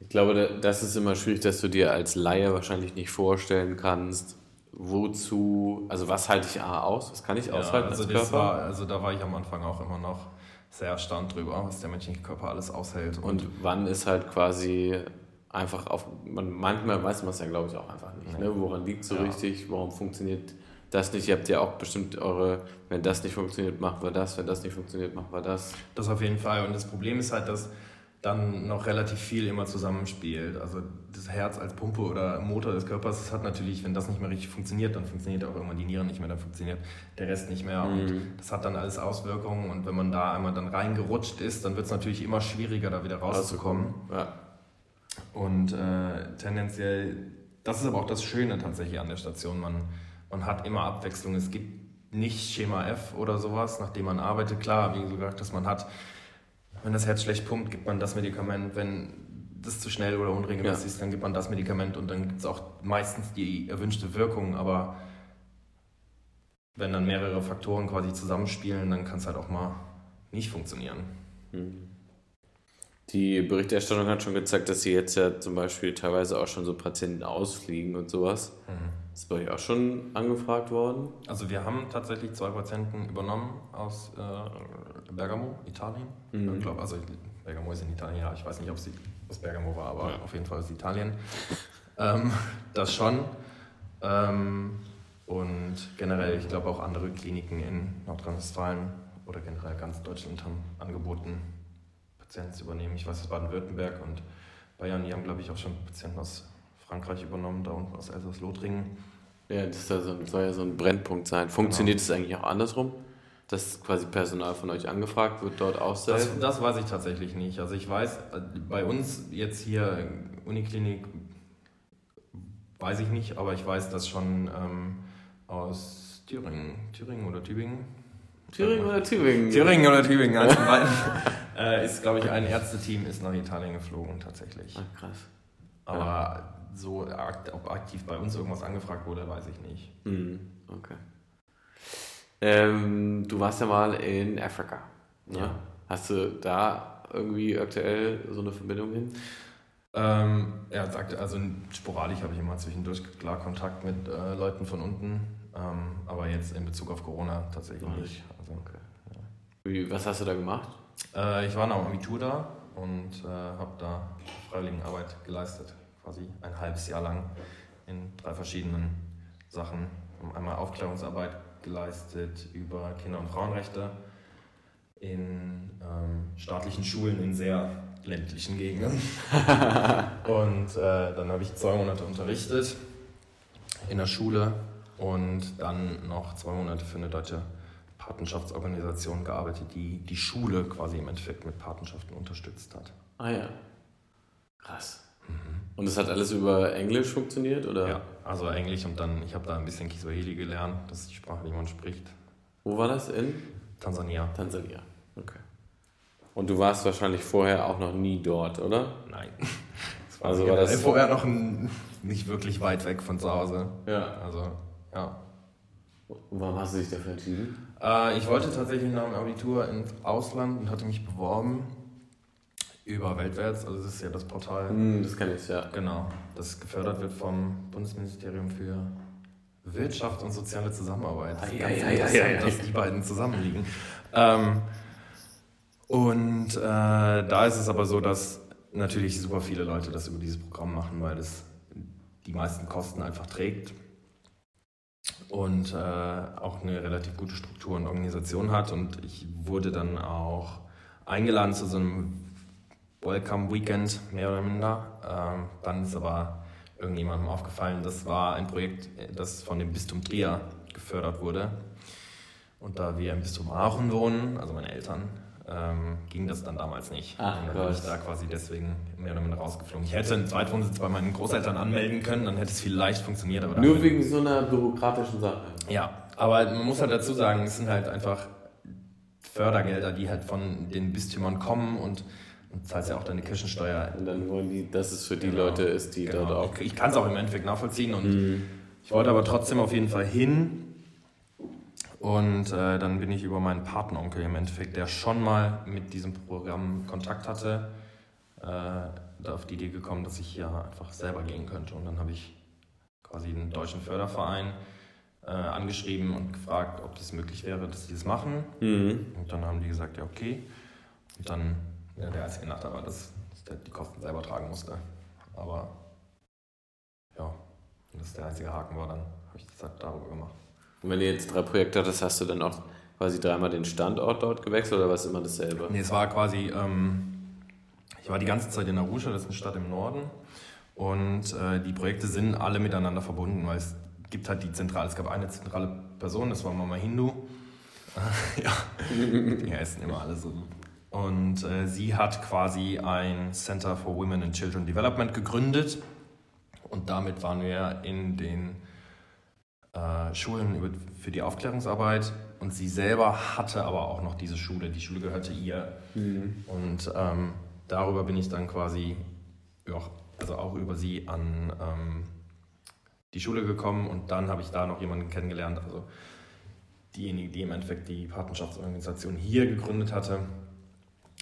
Ich glaube, das ist immer schwierig, dass du dir als Laie wahrscheinlich nicht vorstellen kannst, wozu, also was halte ich A aus, was kann ich ja, aushalten also als Körper? War, also da war ich am Anfang auch immer noch sehr erstaunt drüber, was der menschliche Körper alles aushält. Und, und wann ist halt quasi einfach auf, man, manchmal weiß man es ja glaube ich auch einfach nicht, ne? woran liegt so ja. richtig, warum funktioniert das nicht, ihr habt ja auch bestimmt eure, wenn das nicht funktioniert, machen wir das, wenn das nicht funktioniert, machen wir das. Das auf jeden Fall und das Problem ist halt, dass dann noch relativ viel immer zusammenspielt. Also das Herz als Pumpe oder Motor des Körpers, das hat natürlich, wenn das nicht mehr richtig funktioniert, dann funktioniert auch irgendwann die Niere nicht mehr, dann funktioniert der Rest nicht mehr. Mhm. Und das hat dann alles Auswirkungen. Und wenn man da einmal dann reingerutscht ist, dann wird es natürlich immer schwieriger, da wieder rauszukommen. Ja. Und äh, tendenziell, das ist aber auch das Schöne tatsächlich an der Station. Man, man hat immer Abwechslung. Es gibt nicht Schema F oder sowas, nach dem man arbeitet. Klar, wie gesagt, dass man hat wenn das Herz schlecht pumpt, gibt man das Medikament. Wenn das zu schnell oder unregelmäßig ja. ist, dann gibt man das Medikament und dann gibt es auch meistens die erwünschte Wirkung. Aber wenn dann mehrere Faktoren quasi zusammenspielen, dann kann es halt auch mal nicht funktionieren. Hm. Die Berichterstattung hat schon gezeigt, dass sie jetzt ja zum Beispiel teilweise auch schon so Patienten ausfliegen und sowas. Mhm. Ist bei euch auch schon angefragt worden? Also wir haben tatsächlich zwei Patienten übernommen aus äh, Bergamo, Italien. Mhm. Ich glaube, also Bergamo ist in Italien, ja, ich weiß nicht, ob sie aus Bergamo war, aber ja. auf jeden Fall aus Italien. ähm, das schon. Ähm, und generell, ich glaube auch andere Kliniken in Nordrhein-Westfalen oder generell ganz Deutschland haben angeboten, Patienten zu übernehmen. Ich weiß, dass Baden-Württemberg und Bayern, die haben, glaube ich, auch schon Patienten aus Frankreich übernommen, da unten aus Elsass-Lothringen. Ja, das soll ja so ein Brennpunkt sein. Funktioniert es genau. eigentlich auch andersrum? Dass quasi Personal von euch angefragt wird, dort auszuhelfen? Das, das weiß ich tatsächlich nicht. Also ich weiß, bei uns jetzt hier Uniklinik weiß ich nicht, aber ich weiß, dass schon ähm, aus Thüringen, Thüringen oder Tübingen, Thüringen oder Tübingen? Thüringen oder Tübingen, eins [laughs] von beiden. äh, ist, glaube ich, ein Ärzteteam ist nach Italien geflogen, tatsächlich. Ach, krass. Aber ja so ob aktiv bei uns irgendwas angefragt wurde, weiß ich nicht. Mhm. Okay. Ähm, du warst ja mal in Afrika. Ne? Ja. Hast du da irgendwie aktuell so eine Verbindung hin? Ähm, ja, also sporadisch habe ich immer zwischendurch klar Kontakt mit äh, Leuten von unten, ähm, aber jetzt in Bezug auf Corona tatsächlich nicht. Also, okay. ja. Wie, was hast du da gemacht? Äh, ich war noch am Abitur da und äh, habe da Freiwilligenarbeit geleistet quasi ein halbes Jahr lang in drei verschiedenen Sachen. Einmal Aufklärungsarbeit geleistet über Kinder- und Frauenrechte in ähm, staatlichen Schulen in sehr ländlichen Gegenden. [laughs] und äh, dann habe ich zwei Monate unterrichtet in der Schule und dann noch zwei Monate für eine deutsche Patenschaftsorganisation gearbeitet, die die Schule quasi im Endeffekt mit Patenschaften unterstützt hat. Ah ja. Krass. Mhm. Und es hat alles über Englisch funktioniert, oder? Ja, also Englisch und dann, ich habe da ein bisschen Kiswahili gelernt, das ist die Sprache, die man spricht. Wo war das? In? Tansania. Tansania, okay. Und du warst wahrscheinlich vorher auch noch nie dort, oder? Nein. [laughs] War also war das [laughs] vorher noch nicht wirklich weit weg von zu Hause. Ja. Also, ja. Und warum hast du dich dafür entschieden? Äh, ich wollte tatsächlich nach dem Abitur ins Ausland und hatte mich beworben über Weltwärts, also das ist ja das Portal. Mm, das kenne ich, ja. Genau, das gefördert wird vom Bundesministerium für Wirtschaft und soziale Zusammenarbeit. Das ja, ja, ja, ja, ja, dass die beiden zusammenliegen. Ähm, und äh, da ist es aber so, dass natürlich super viele Leute das über dieses Programm machen, weil das die meisten Kosten einfach trägt und äh, auch eine relativ gute Struktur und Organisation hat. Und ich wurde dann auch eingeladen zu so einem Welcome Weekend, mehr oder minder. Ähm, dann ist aber irgendjemandem aufgefallen, das war ein Projekt, das von dem Bistum Trier gefördert wurde. Und da wir im Bistum Aachen wohnen, also meine Eltern, ähm, ging das dann damals nicht. Ach, und dann bin ich da quasi deswegen mehr oder minder rausgeflogen. Ich hätte einen Zweitwohnsitz bei meinen Großeltern anmelden können, dann hätte es vielleicht funktioniert. Aber Nur wegen so einer bürokratischen Sache. Ja, aber man muss halt dazu sagen, es sind halt einfach Fördergelder, die halt von den Bistümern kommen und und zahlst ja auch deine Kirchensteuer. Und dann wollen die, dass es für die genau. Leute ist, die genau. dort auch. Ich, ich kann es auch im Endeffekt nachvollziehen und mhm. ich wollte aber trotzdem auf jeden Fall hin. Und äh, dann bin ich über meinen Patenonkel im Endeffekt, der schon mal mit diesem Programm Kontakt hatte, äh, auf die Idee gekommen, dass ich hier einfach selber gehen könnte. Und dann habe ich quasi einen deutschen Förderverein äh, angeschrieben und gefragt, ob das möglich wäre, dass sie das machen. Mhm. Und dann haben die gesagt, ja, okay. Und dann ja, der einzige Nachteil war, dass, dass der die Kosten selber tragen musste. Aber ja, das ist der einzige Haken war, dann habe ich das halt darüber gemacht. Und wenn du jetzt drei Projekte hattest, hast du dann auch quasi dreimal den Standort dort gewechselt oder war es immer dasselbe? Nee, es war quasi, ähm, ich war die ganze Zeit in Arusha, das ist eine Stadt im Norden. Und äh, die Projekte sind alle miteinander verbunden, weil es gibt halt die zentrale, es gab eine zentrale Person, das war Mama Hindu. [laughs] ja, die heißen immer alle so und äh, sie hat quasi ein Center for Women and Children Development gegründet. Und damit waren wir in den äh, Schulen für die Aufklärungsarbeit. Und sie selber hatte aber auch noch diese Schule. Die Schule gehörte ihr. Mhm. Und ähm, darüber bin ich dann quasi, ja, also auch über sie an ähm, die Schule gekommen. Und dann habe ich da noch jemanden kennengelernt. Also diejenige, die im Endeffekt die Partnerschaftsorganisation hier gegründet hatte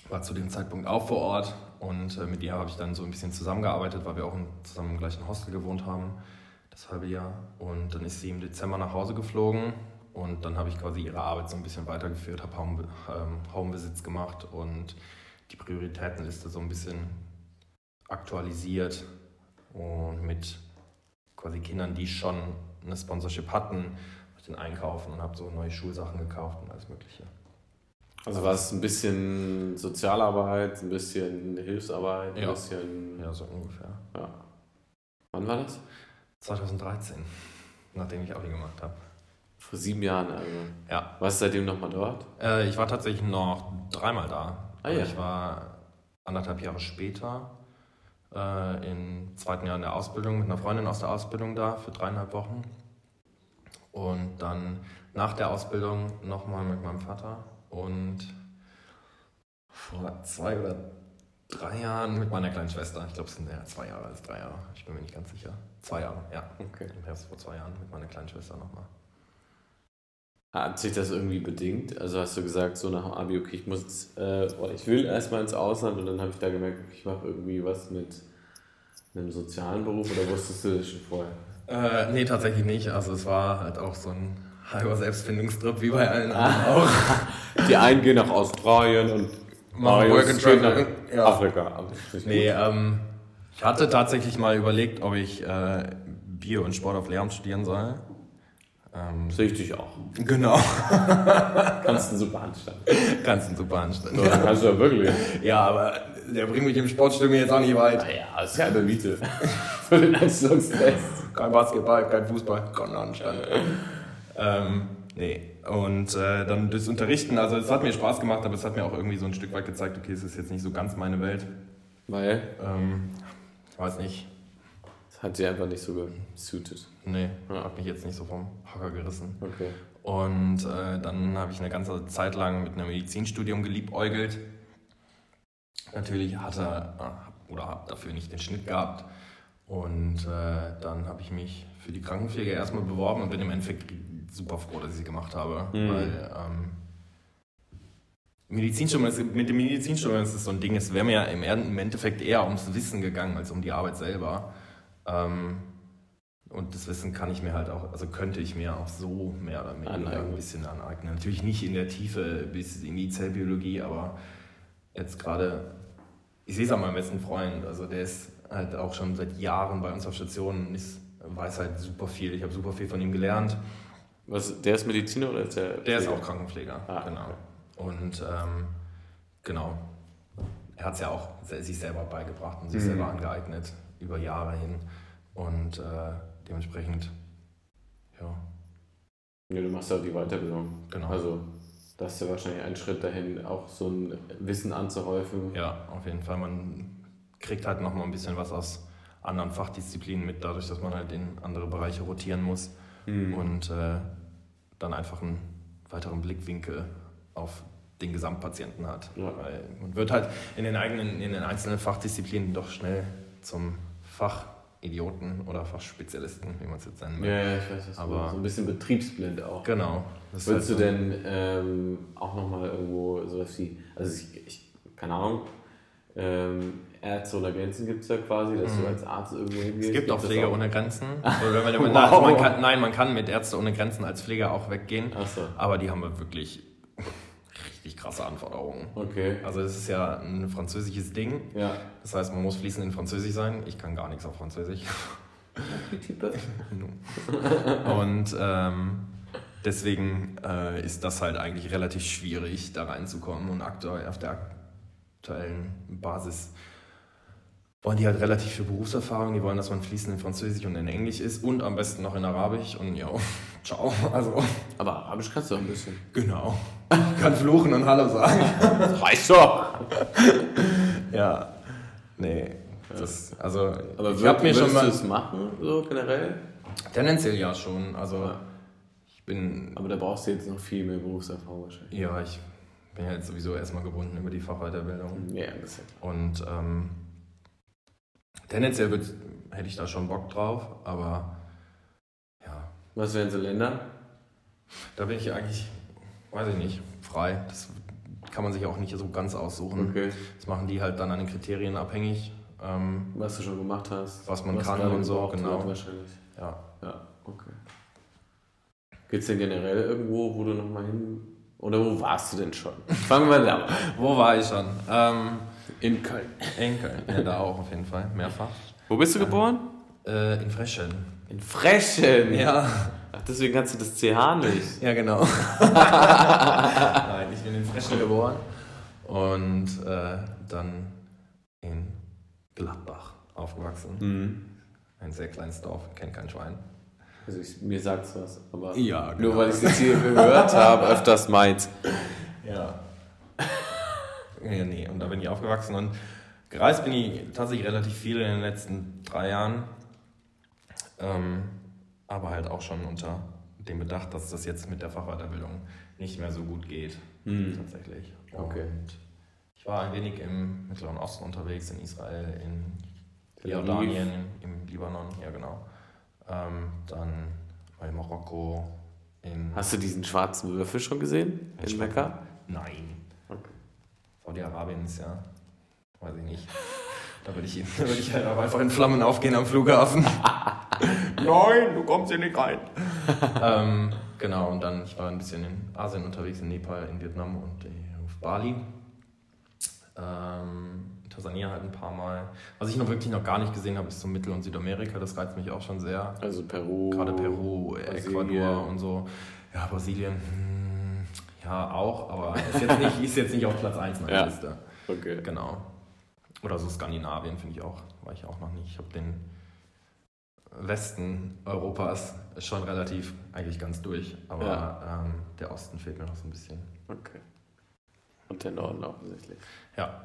war zu dem Zeitpunkt auch vor Ort und äh, mit ihr habe ich dann so ein bisschen zusammengearbeitet, weil wir auch in, zusammen im gleichen Hostel gewohnt haben, das halbe Jahr. Und dann ist sie im Dezember nach Hause geflogen und dann habe ich quasi ihre Arbeit so ein bisschen weitergeführt, habe Home, ähm, gemacht und die Prioritätenliste so ein bisschen aktualisiert und mit quasi Kindern, die schon eine Sponsorship hatten, den einkaufen und habe so neue Schulsachen gekauft und alles Mögliche. Also war es ein bisschen Sozialarbeit, ein bisschen Hilfsarbeit, ein ja. bisschen. Ja, so ungefähr. Ja. Wann war das? 2013, nachdem ich Abi gemacht habe. Vor sieben Jahren also. Ja. Warst du seitdem nochmal dort? Äh, ich war tatsächlich noch dreimal da. Ah, ja. Ich war anderthalb Jahre später äh, im zweiten Jahr in der Ausbildung mit einer Freundin aus der Ausbildung da für dreieinhalb Wochen. Und dann nach der Ausbildung nochmal mit meinem Vater und vor zwei oder drei Jahren mit meiner kleinen Schwester. Ich glaube, es sind ja zwei Jahre als drei Jahre. Ich bin mir nicht ganz sicher. Zwei Jahre, ja. Okay. Im Herbst vor zwei Jahren mit meiner kleinen Schwester nochmal. Hat sich das irgendwie bedingt? Also hast du gesagt, so nach dem Abi, okay, ich muss äh, ich will erstmal ins Ausland und dann habe ich da gemerkt, ich mache irgendwie was mit einem sozialen Beruf oder wusstest du das schon vorher? Äh, nee, tatsächlich nicht. Also es war halt auch so ein halber Selbstfindungstrip wie bei allen anderen auch. [laughs] Die einen gehen nach Australien und machen Work and Travel. Ja. Afrika. Nee, ähm, Ich hatte tatsächlich mal überlegt, ob ich äh, Bio und Sport auf Lehramt studieren soll. Ähm, Sehe ich dich auch. Genau. [laughs] kannst du super anstellen. Kannst du super anstellen. Dann kannst du ja wirklich. Ja, aber der bringt mich im Sportstudium jetzt auch nicht weit. Naja, das ist ja eine Miete. [laughs] Für den Einstellungstest. Kein Basketball, kein Fußball, kein Anstand. ähm, nee. Und äh, dann das Unterrichten, also es hat mir Spaß gemacht, aber es hat mir auch irgendwie so ein Stück weit gezeigt, okay, es ist jetzt nicht so ganz meine Welt. Weil? Ähm, weiß nicht. Das hat sie einfach nicht so gesuited. Nee, ja. hat mich jetzt nicht so vom Hocker gerissen. Okay. Und äh, dann habe ich eine ganze Zeit lang mit einem Medizinstudium geliebäugelt. Natürlich hatte äh, oder habe dafür nicht den Schnitt gehabt. Und äh, dann habe ich mich für die Krankenpflege erstmal beworben und bin im Endeffekt super froh, dass ich sie gemacht habe. Mhm. Weil ähm, Medizinstudium, mit dem Medizinstudium ist es so ein Ding, es wäre mir ja im Endeffekt eher ums Wissen gegangen als um die Arbeit selber. Ähm, und das Wissen kann ich mir halt auch, also könnte ich mir auch so mehr oder weniger ein bisschen aneignen. Natürlich nicht in der Tiefe bis in die Zellbiologie, aber jetzt gerade, ich sehe es an meinem besten Freund, also der ist halt auch schon seit Jahren bei uns auf Station und ist, weiß halt super viel. Ich habe super viel von ihm gelernt. Was, der ist Mediziner oder ist der? Der ist auch Krankenpfleger, ah, genau. Okay. Und ähm, genau, er hat es ja auch sich selber beigebracht und sich mhm. selber angeeignet über Jahre hin. Und äh, dementsprechend, ja. Ja, du machst ja die Weiterbildung. Genau. Also, das ist ja wahrscheinlich ein Schritt dahin, auch so ein Wissen anzuhäufen. Ja, auf jeden Fall. Man kriegt halt nochmal ein bisschen was aus anderen Fachdisziplinen mit, dadurch, dass man halt in andere Bereiche rotieren muss mhm. und äh, dann einfach einen weiteren Blickwinkel auf den Gesamtpatienten hat. Ja. Weil man wird halt in den eigenen, in den einzelnen Fachdisziplinen doch schnell zum Fachidioten oder Fachspezialisten, wie man es jetzt nennen will. Ja, ja, ich weiß, das aber so ein bisschen betriebsblind auch. Genau. Würdest halt du denn ähm, auch nochmal irgendwo sowas wie, also ich, ich keine Ahnung, ähm, Ärzte ohne Grenzen gibt es ja quasi, dass mhm. du als Arzt irgendwo hingehst. Es gibt, gibt auch Pfleger ohne Grenzen. [laughs] Wenn man, wow. man kann, nein, man kann mit Ärzte ohne Grenzen als Pfleger auch weggehen. So. Aber die haben wir wirklich richtig krasse Anforderungen. Okay. Also es ist ja ein französisches Ding. Ja. Das heißt, man muss fließend in Französisch sein. Ich kann gar nichts auf Französisch. [laughs] Und ähm, deswegen äh, ist das halt eigentlich relativ schwierig, da reinzukommen. Und aktuell auf der aktuellen Basis wollen die halt relativ viel Berufserfahrung, die wollen, dass man fließend in Französisch und in Englisch ist und am besten noch in Arabisch und ja, ciao. [laughs] Also. Aber Arabisch kannst du auch ein bisschen. Genau. Ich [laughs] kann fluchen und Hallo sagen. [laughs] Das reicht doch. ja. Nee. Das, also, Aber ich habe mir schon mal. es machen, so generell? Tendenziell ja schon. Also, ja. ich bin. Aber da brauchst du jetzt noch viel mehr Berufserfahrung wahrscheinlich. Ja, ich bin ja jetzt sowieso erstmal gebunden über die Fachweiterbildung. Ja, ein bisschen. Und, ähm, Tendenziell wird, hätte ich da schon Bock drauf, aber. Was wären so Länder? Da bin ich eigentlich, weiß ich nicht, frei. Das kann man sich auch nicht so ganz aussuchen. Okay. Das machen die halt dann an den Kriterien abhängig. Ähm, was du schon gemacht hast. Was man was kann und so, genau. Wahrscheinlich. Ja. Ja, okay. Gibt es denn generell irgendwo, wo du nochmal hin. Oder wo warst du denn schon? [laughs] Fangen wir an. wo war ich schon? Ähm, in Köln. In Köln, ja, da auch auf jeden Fall, mehrfach. Wo bist du geboren? Äh, in Freschen. In Freschen? Ja. Ach, deswegen kannst du das CH nicht. Ja, genau. [laughs] Nein, ich bin in Freschen geboren und äh, dann in Gladbach aufgewachsen. Mhm. Ein sehr kleines Dorf, kennt kein Schwein. Also ich, mir sagt's was, aber ja, genau. nur weil ich es jetzt hier gehört [laughs] habe, öfters meins. Ja. Ja, nee, und da bin ich aufgewachsen und gereist bin ich tatsächlich relativ viel in den letzten drei Jahren. Ähm, aber halt auch schon unter dem Bedacht, dass das jetzt mit der Fachweiterbildung nicht mehr so gut geht. Mhm. Tatsächlich. Okay. Und ich war ein wenig im Mittleren Osten unterwegs, in Israel, in Jordanien, im Libanon, ja genau. Ähm, dann bei Marokko. In Hast du diesen schwarzen Würfel schon gesehen? In Mekka? Nein. Saudi-Arabien ist ja, weiß ich nicht. [laughs] Da würde ich, da ich halt einfach in Flammen aufgehen am Flughafen. [laughs] Nein, du kommst hier nicht rein. [laughs] ähm, genau, und dann, ich war ein bisschen in Asien unterwegs, in Nepal, in Vietnam und auf Bali. Ähm, Tansania halt ein paar Mal. Was ich noch wirklich noch gar nicht gesehen habe, ist so Mittel- und Südamerika. Das reizt mich auch schon sehr. Also Peru. Gerade Peru, Ecuador Brasilien. und so. Ja, Brasilien, hm, ja auch, aber ist jetzt nicht, ist jetzt nicht auf Platz 1 meiner [laughs] Ja. Liste. Okay. Genau. Oder so Skandinavien finde ich auch, war ich auch noch nicht. Ich habe den Westen Europas schon relativ eigentlich ganz durch, aber Ja. ähm, der Osten fehlt mir noch so ein bisschen. Okay. Und der Norden offensichtlich. Ja.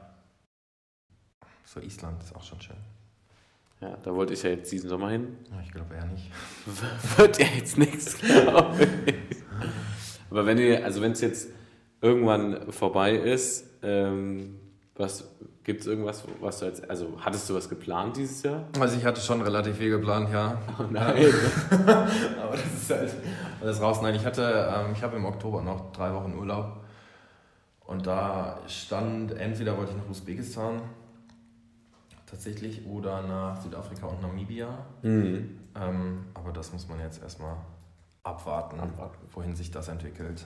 So Island ist auch schon schön. Ja, da wollte ich ja jetzt diesen Sommer hin. Ja, ich glaube eher nicht. [laughs] Wird ja jetzt nichts, glaube ich. Aber wenn ihr, also wenn es jetzt irgendwann vorbei ist, ähm, was gibt es irgendwas, was du jetzt, also hattest du was geplant dieses Jahr? Also ich hatte schon relativ viel geplant, ja. Oh [laughs] nein. Aber das ist halt alles raus. Nein, ich hatte, ähm, ich habe im Oktober noch drei Wochen Urlaub. Und da stand, entweder wollte ich nach Usbekistan tatsächlich oder nach Südafrika und Namibia. Mhm. Ähm, aber das muss man jetzt erstmal abwarten, Abwarten. wohin sich das entwickelt.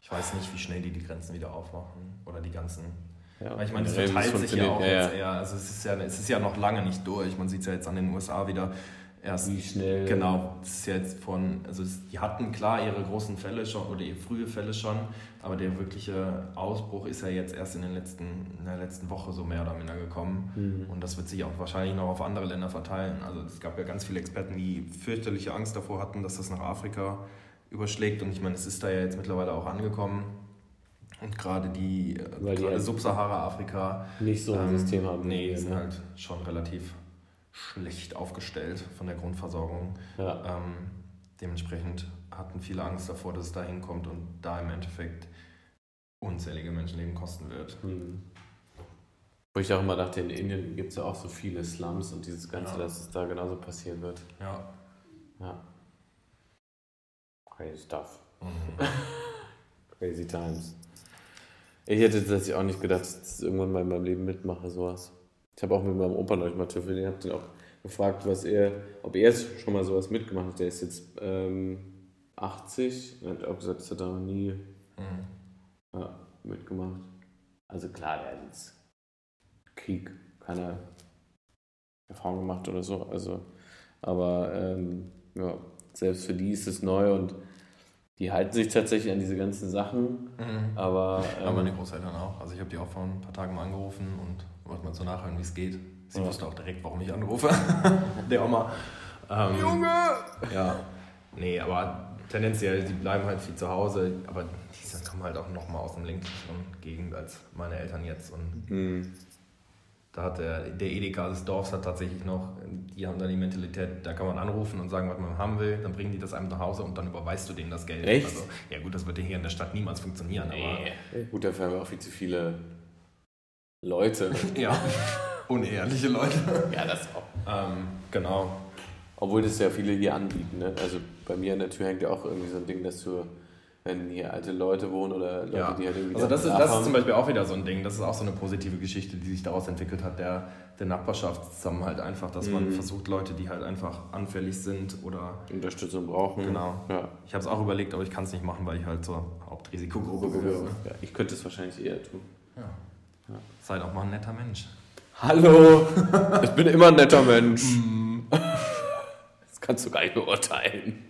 Ich weiß nicht, wie schnell die die Grenzen wieder aufmachen oder die ganzen Ja, weil ich meine, es verteilt sich ja auch jetzt eher. Also es ist ja, es ist ja noch lange nicht durch. Man sieht es ja jetzt an den USA wieder. Erst Wie schnell. Genau, das ist ja jetzt von, also es, die hatten klar ihre großen Fälle schon oder ihre frühe Fälle schon, aber der wirkliche Ausbruch ist ja jetzt erst in, den letzten, in der letzten Woche so mehr oder minder gekommen. Mhm. Und das wird sich auch wahrscheinlich noch auf andere Länder verteilen. Also es gab ja ganz viele Experten, die fürchterliche Angst davor hatten, dass das nach Afrika überschlägt. Und ich meine, es ist da ja jetzt mittlerweile auch angekommen. Und gerade die, äh, Weil gerade halt Subsahara-Afrika, Nicht so ein ähm, System haben. Nee, sind ne? halt schon relativ schlecht aufgestellt von der Grundversorgung. Ja. Ähm, dementsprechend hatten viele Angst davor, dass es da hinkommt und da im Endeffekt unzählige Menschenleben kosten wird. Mhm. Wo ich auch immer dachte, in Indien gibt es ja auch so viele Slums und dieses Ganze, Ja. dass es da genauso passieren wird. Ja. Ja. Crazy stuff. Mhm. [laughs] Crazy times. Ich hätte tatsächlich auch nicht gedacht, dass ich irgendwann mal in meinem Leben mitmache, sowas. Ich habe auch mit meinem Opa neulich mal telefoniert, habe den auch gefragt, was er, ob er jetzt schon mal sowas mitgemacht hat. Der ist jetzt ähm, 80 und hat auch gesagt, das hat er noch nie Mhm. ja, mitgemacht. Also klar, der hat jetzt Krieg keine Erfahrung gemacht oder so. Also, aber ähm, ja, selbst für die ist es neu und die halten sich tatsächlich an diese ganzen Sachen. Mhm. Aber, ähm, Aber meine Großeltern auch. Also ich habe die auch vor ein paar Tagen mal angerufen und wollte mal so nachhören, wie es geht. Sie Ja. wusste auch direkt, warum ich anrufe. [laughs] Der Oma. Ähm, Junge! Ja. Nee, aber tendenziell, die bleiben halt viel zu Hause. Aber die kommen halt auch noch mal aus einem ländlicheren Gegend als meine Eltern jetzt. Und mh, da hat der, der Edeka des Dorfs hat tatsächlich noch, die haben da die Mentalität, da kann man anrufen und sagen, was man haben will, dann bringen die das einem nach Hause und dann überweist du denen das Geld. Echt? Also, ja gut, das wird hier in der Stadt niemals funktionieren, aber nee. Gut, dafür haben wir auch viel zu viele Leute. [laughs] ja, unehrliche Leute. ja, das auch. Ähm, genau. Obwohl das ja viele hier anbieten. Ne? Also bei mir an der Tür hängt ja auch irgendwie so ein Ding, dass du, wenn hier alte Leute wohnen oder Leute, Ja. die halt irgendwie Also das ist, das ist zum Beispiel auch wieder so ein Ding, das ist auch so eine positive Geschichte, die sich daraus entwickelt hat, der, der Nachbarschaftszusammenhalt einfach, dass man Mhm. versucht, Leute, die halt einfach anfällig sind oder Unterstützung brauchen. Genau. Ja. ich habe es auch überlegt, aber ich kann es nicht machen, weil ich halt zur Hauptrisikogruppe gehöre. Ja, ich könnte es wahrscheinlich eher tun. Ja. Ja. Seid auch mal ein netter Mensch. Hallo, ich bin immer ein netter Mensch. [laughs] Das kannst du gar nicht beurteilen.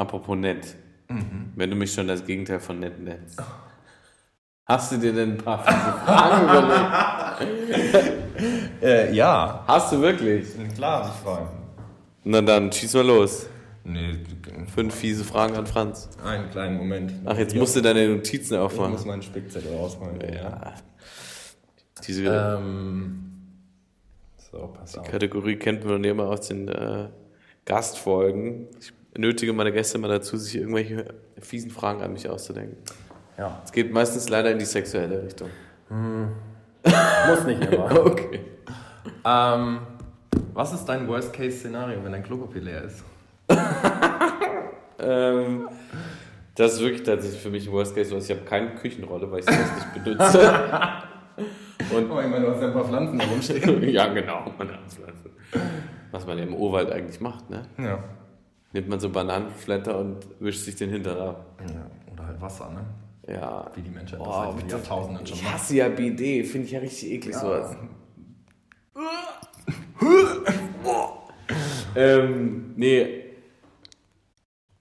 Apropos nett, Mhm. wenn du mich schon das Gegenteil von nett nennst. Hast du dir denn ein paar fiese Fragen überlegt? [laughs] [laughs] Äh, ja. Hast du wirklich? Klar, ich fragen. Na dann, schieß mal los. Nee, Fünf fiese Fragen an Franz. einen kleinen Moment. Ach, jetzt musst du deine Notizen Ich aufmachen. muss meinen Spickzettel rausholen. Ja. Diese Ähm, so, pass auf. Kategorie kennt man immer aus den äh, Gastfolgen. Ich nötige meine Gäste mal dazu, sich irgendwelche fiesen Fragen an mich auszudenken. Ja. Es geht meistens leider in die sexuelle Richtung. Muss nicht immer. [laughs] Okay. ähm, was ist dein Worst-Case-Szenario, wenn dein Klopapier leer ist? [laughs] Ähm, das ist wirklich tatsächlich für mich ein Worst Case, weil ich habe keine Küchenrolle, weil ich das nicht benutze. [laughs] Und Oh, ich meine, du hast ja ein paar Pflanzen da rumstehen. ja, genau. meine. Was man ja im Urwald eigentlich macht, ne? ja. Nimmt man so Bananenflatter und wischt sich den Hintern ab. ja. Oder halt Wasser, ne? Ja. Wie die Menschheit das Oh, seit. Jahrtausenden schon Ich macht. hasse ja BD, finde ich ja richtig eklig sowas. [laughs] ähm, nee.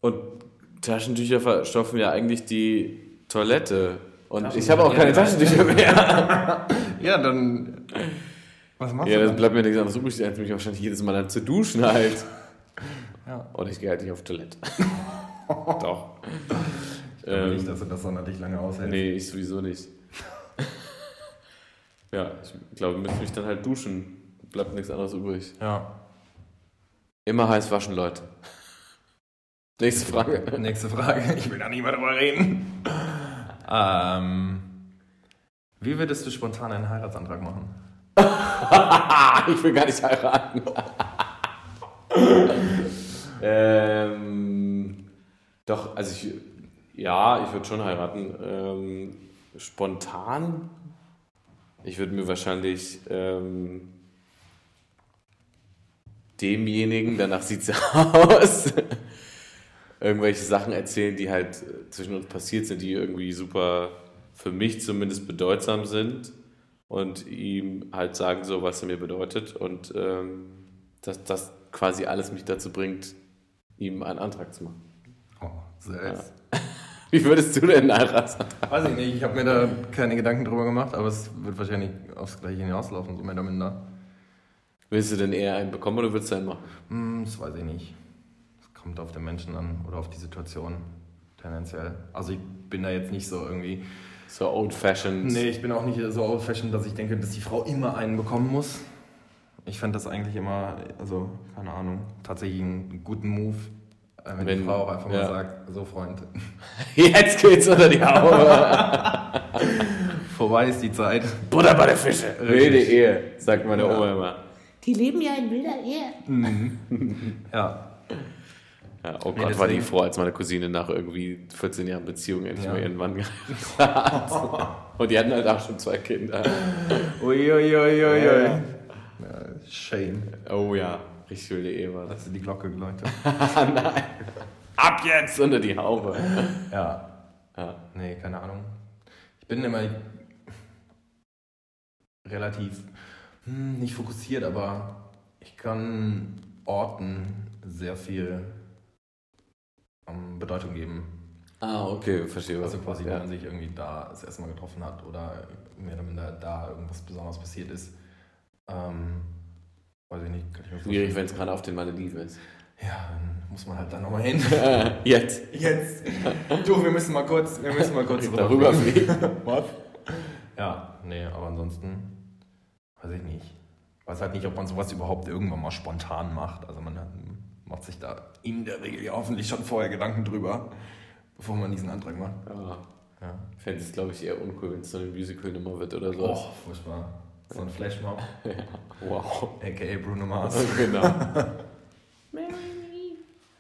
Und Taschentücher verstopfen ja eigentlich die Toilette. Und ich habe auch keine Taschentücher mehr. [laughs] Ja, dann. Was machst Ja, du dann dann? bleibt mir nichts anderes übrig, als mich wahrscheinlich jedes Mal dann zu duschen halt. Ja. Und ich gehe halt nicht auf Toilette. [laughs] Doch. Ich glaube Ähm, nicht, dass du das sonderlich lange aushältst. Nee, ich sowieso nicht. [laughs] ja, ich glaube, ich müsste mich dann halt duschen. Bleibt nichts anderes übrig. Ja. Immer heiß waschen, Leute. Nächste Frage. Nächste Frage. Ich will da nicht mehr drüber reden. ähm, wie würdest du spontan einen Heiratsantrag machen? [laughs] ich will gar nicht heiraten. Ähm, doch, also ich, ja, ich würde schon heiraten. Ähm, spontan, ich würde mir wahrscheinlich ähm, demjenigen, danach sieht es [laughs] aus, irgendwelche Sachen erzählen, die halt äh, zwischen uns passiert sind, die irgendwie super für mich zumindest bedeutsam sind und ihm halt sagen so, was er mir bedeutet und ähm, dass das quasi alles mich dazu bringt, ihm einen Antrag zu machen. Oh, selbst. [laughs] Wie würdest du denn heiraten? Weiß ich nicht, ich habe mir da keine Gedanken drüber gemacht, aber es wird wahrscheinlich aufs Gleiche hinauslaufen, so mehr oder minder. Willst du denn eher einen bekommen oder willst du einen machen? Hm, das weiß ich nicht. Es kommt auf den Menschen an oder auf die Situation tendenziell. Also ich bin da jetzt nicht so irgendwie. So old-fashioned. Nee, ich bin auch nicht so old-fashioned, dass ich denke, dass die Frau immer einen bekommen muss. Ich fand das eigentlich immer, also keine Ahnung, tatsächlich einen guten Move, äh, wenn, Wenn- die Frau auch einfach ja. mal sagt, so Freund, [laughs] Jetzt geht's unter die Haube. [laughs] vorbei ist die Zeit. Butter bei der Fische. Wilde Ehe, sagt meine Ja. Oma immer. Die leben ja in wilder Ehe. [laughs] Ja, Ja, oh Nee, Gott, war die froh, als meine Cousine nach irgendwie 14 Jahren Beziehung endlich Ja. mal ihren Mann geheiratet hat. Und die hatten halt auch schon zwei Kinder. Uiuiuiui. Ja, Ja, ja. Shame. Oh ja, richtig wilde das. Hast du die Glocke geläutet? [laughs] Ab jetzt unter die Haube. Ja. Ja. Nee, keine Ahnung. Ich bin immer relativ hm, nicht fokussiert, aber ich kann Orten sehr viel ähm, Bedeutung geben. Ah, okay, verstehe. Also quasi, wenn ja. man sich irgendwie da das erste Mal getroffen hat oder mehr oder minder da irgendwas Besonderes passiert ist. Ähm, weiß ich nicht, kann ich Schwierig, wenn es gerade auf den Malediven ist. Ja, dann muss man halt da nochmal hin. [laughs] Jetzt. Jetzt. Du, wir müssen mal kurz, wir müssen mal kurz Darüber fliegen. Was? [laughs] Ja, nee, aber ansonsten weiß ich nicht. Weiß halt nicht, ob man sowas überhaupt irgendwann mal spontan macht. Also man macht sich da in der Regel ja hoffentlich schon vorher Gedanken drüber, bevor man diesen Antrag macht. Ja. Ja. Fände es, glaube ich, eher uncool, wenn es so eine Musical-Nummer wird oder so. Oh, furchtbar. So ein Flashmob, [laughs] Wow. aka Bruno Mars. [laughs] genau.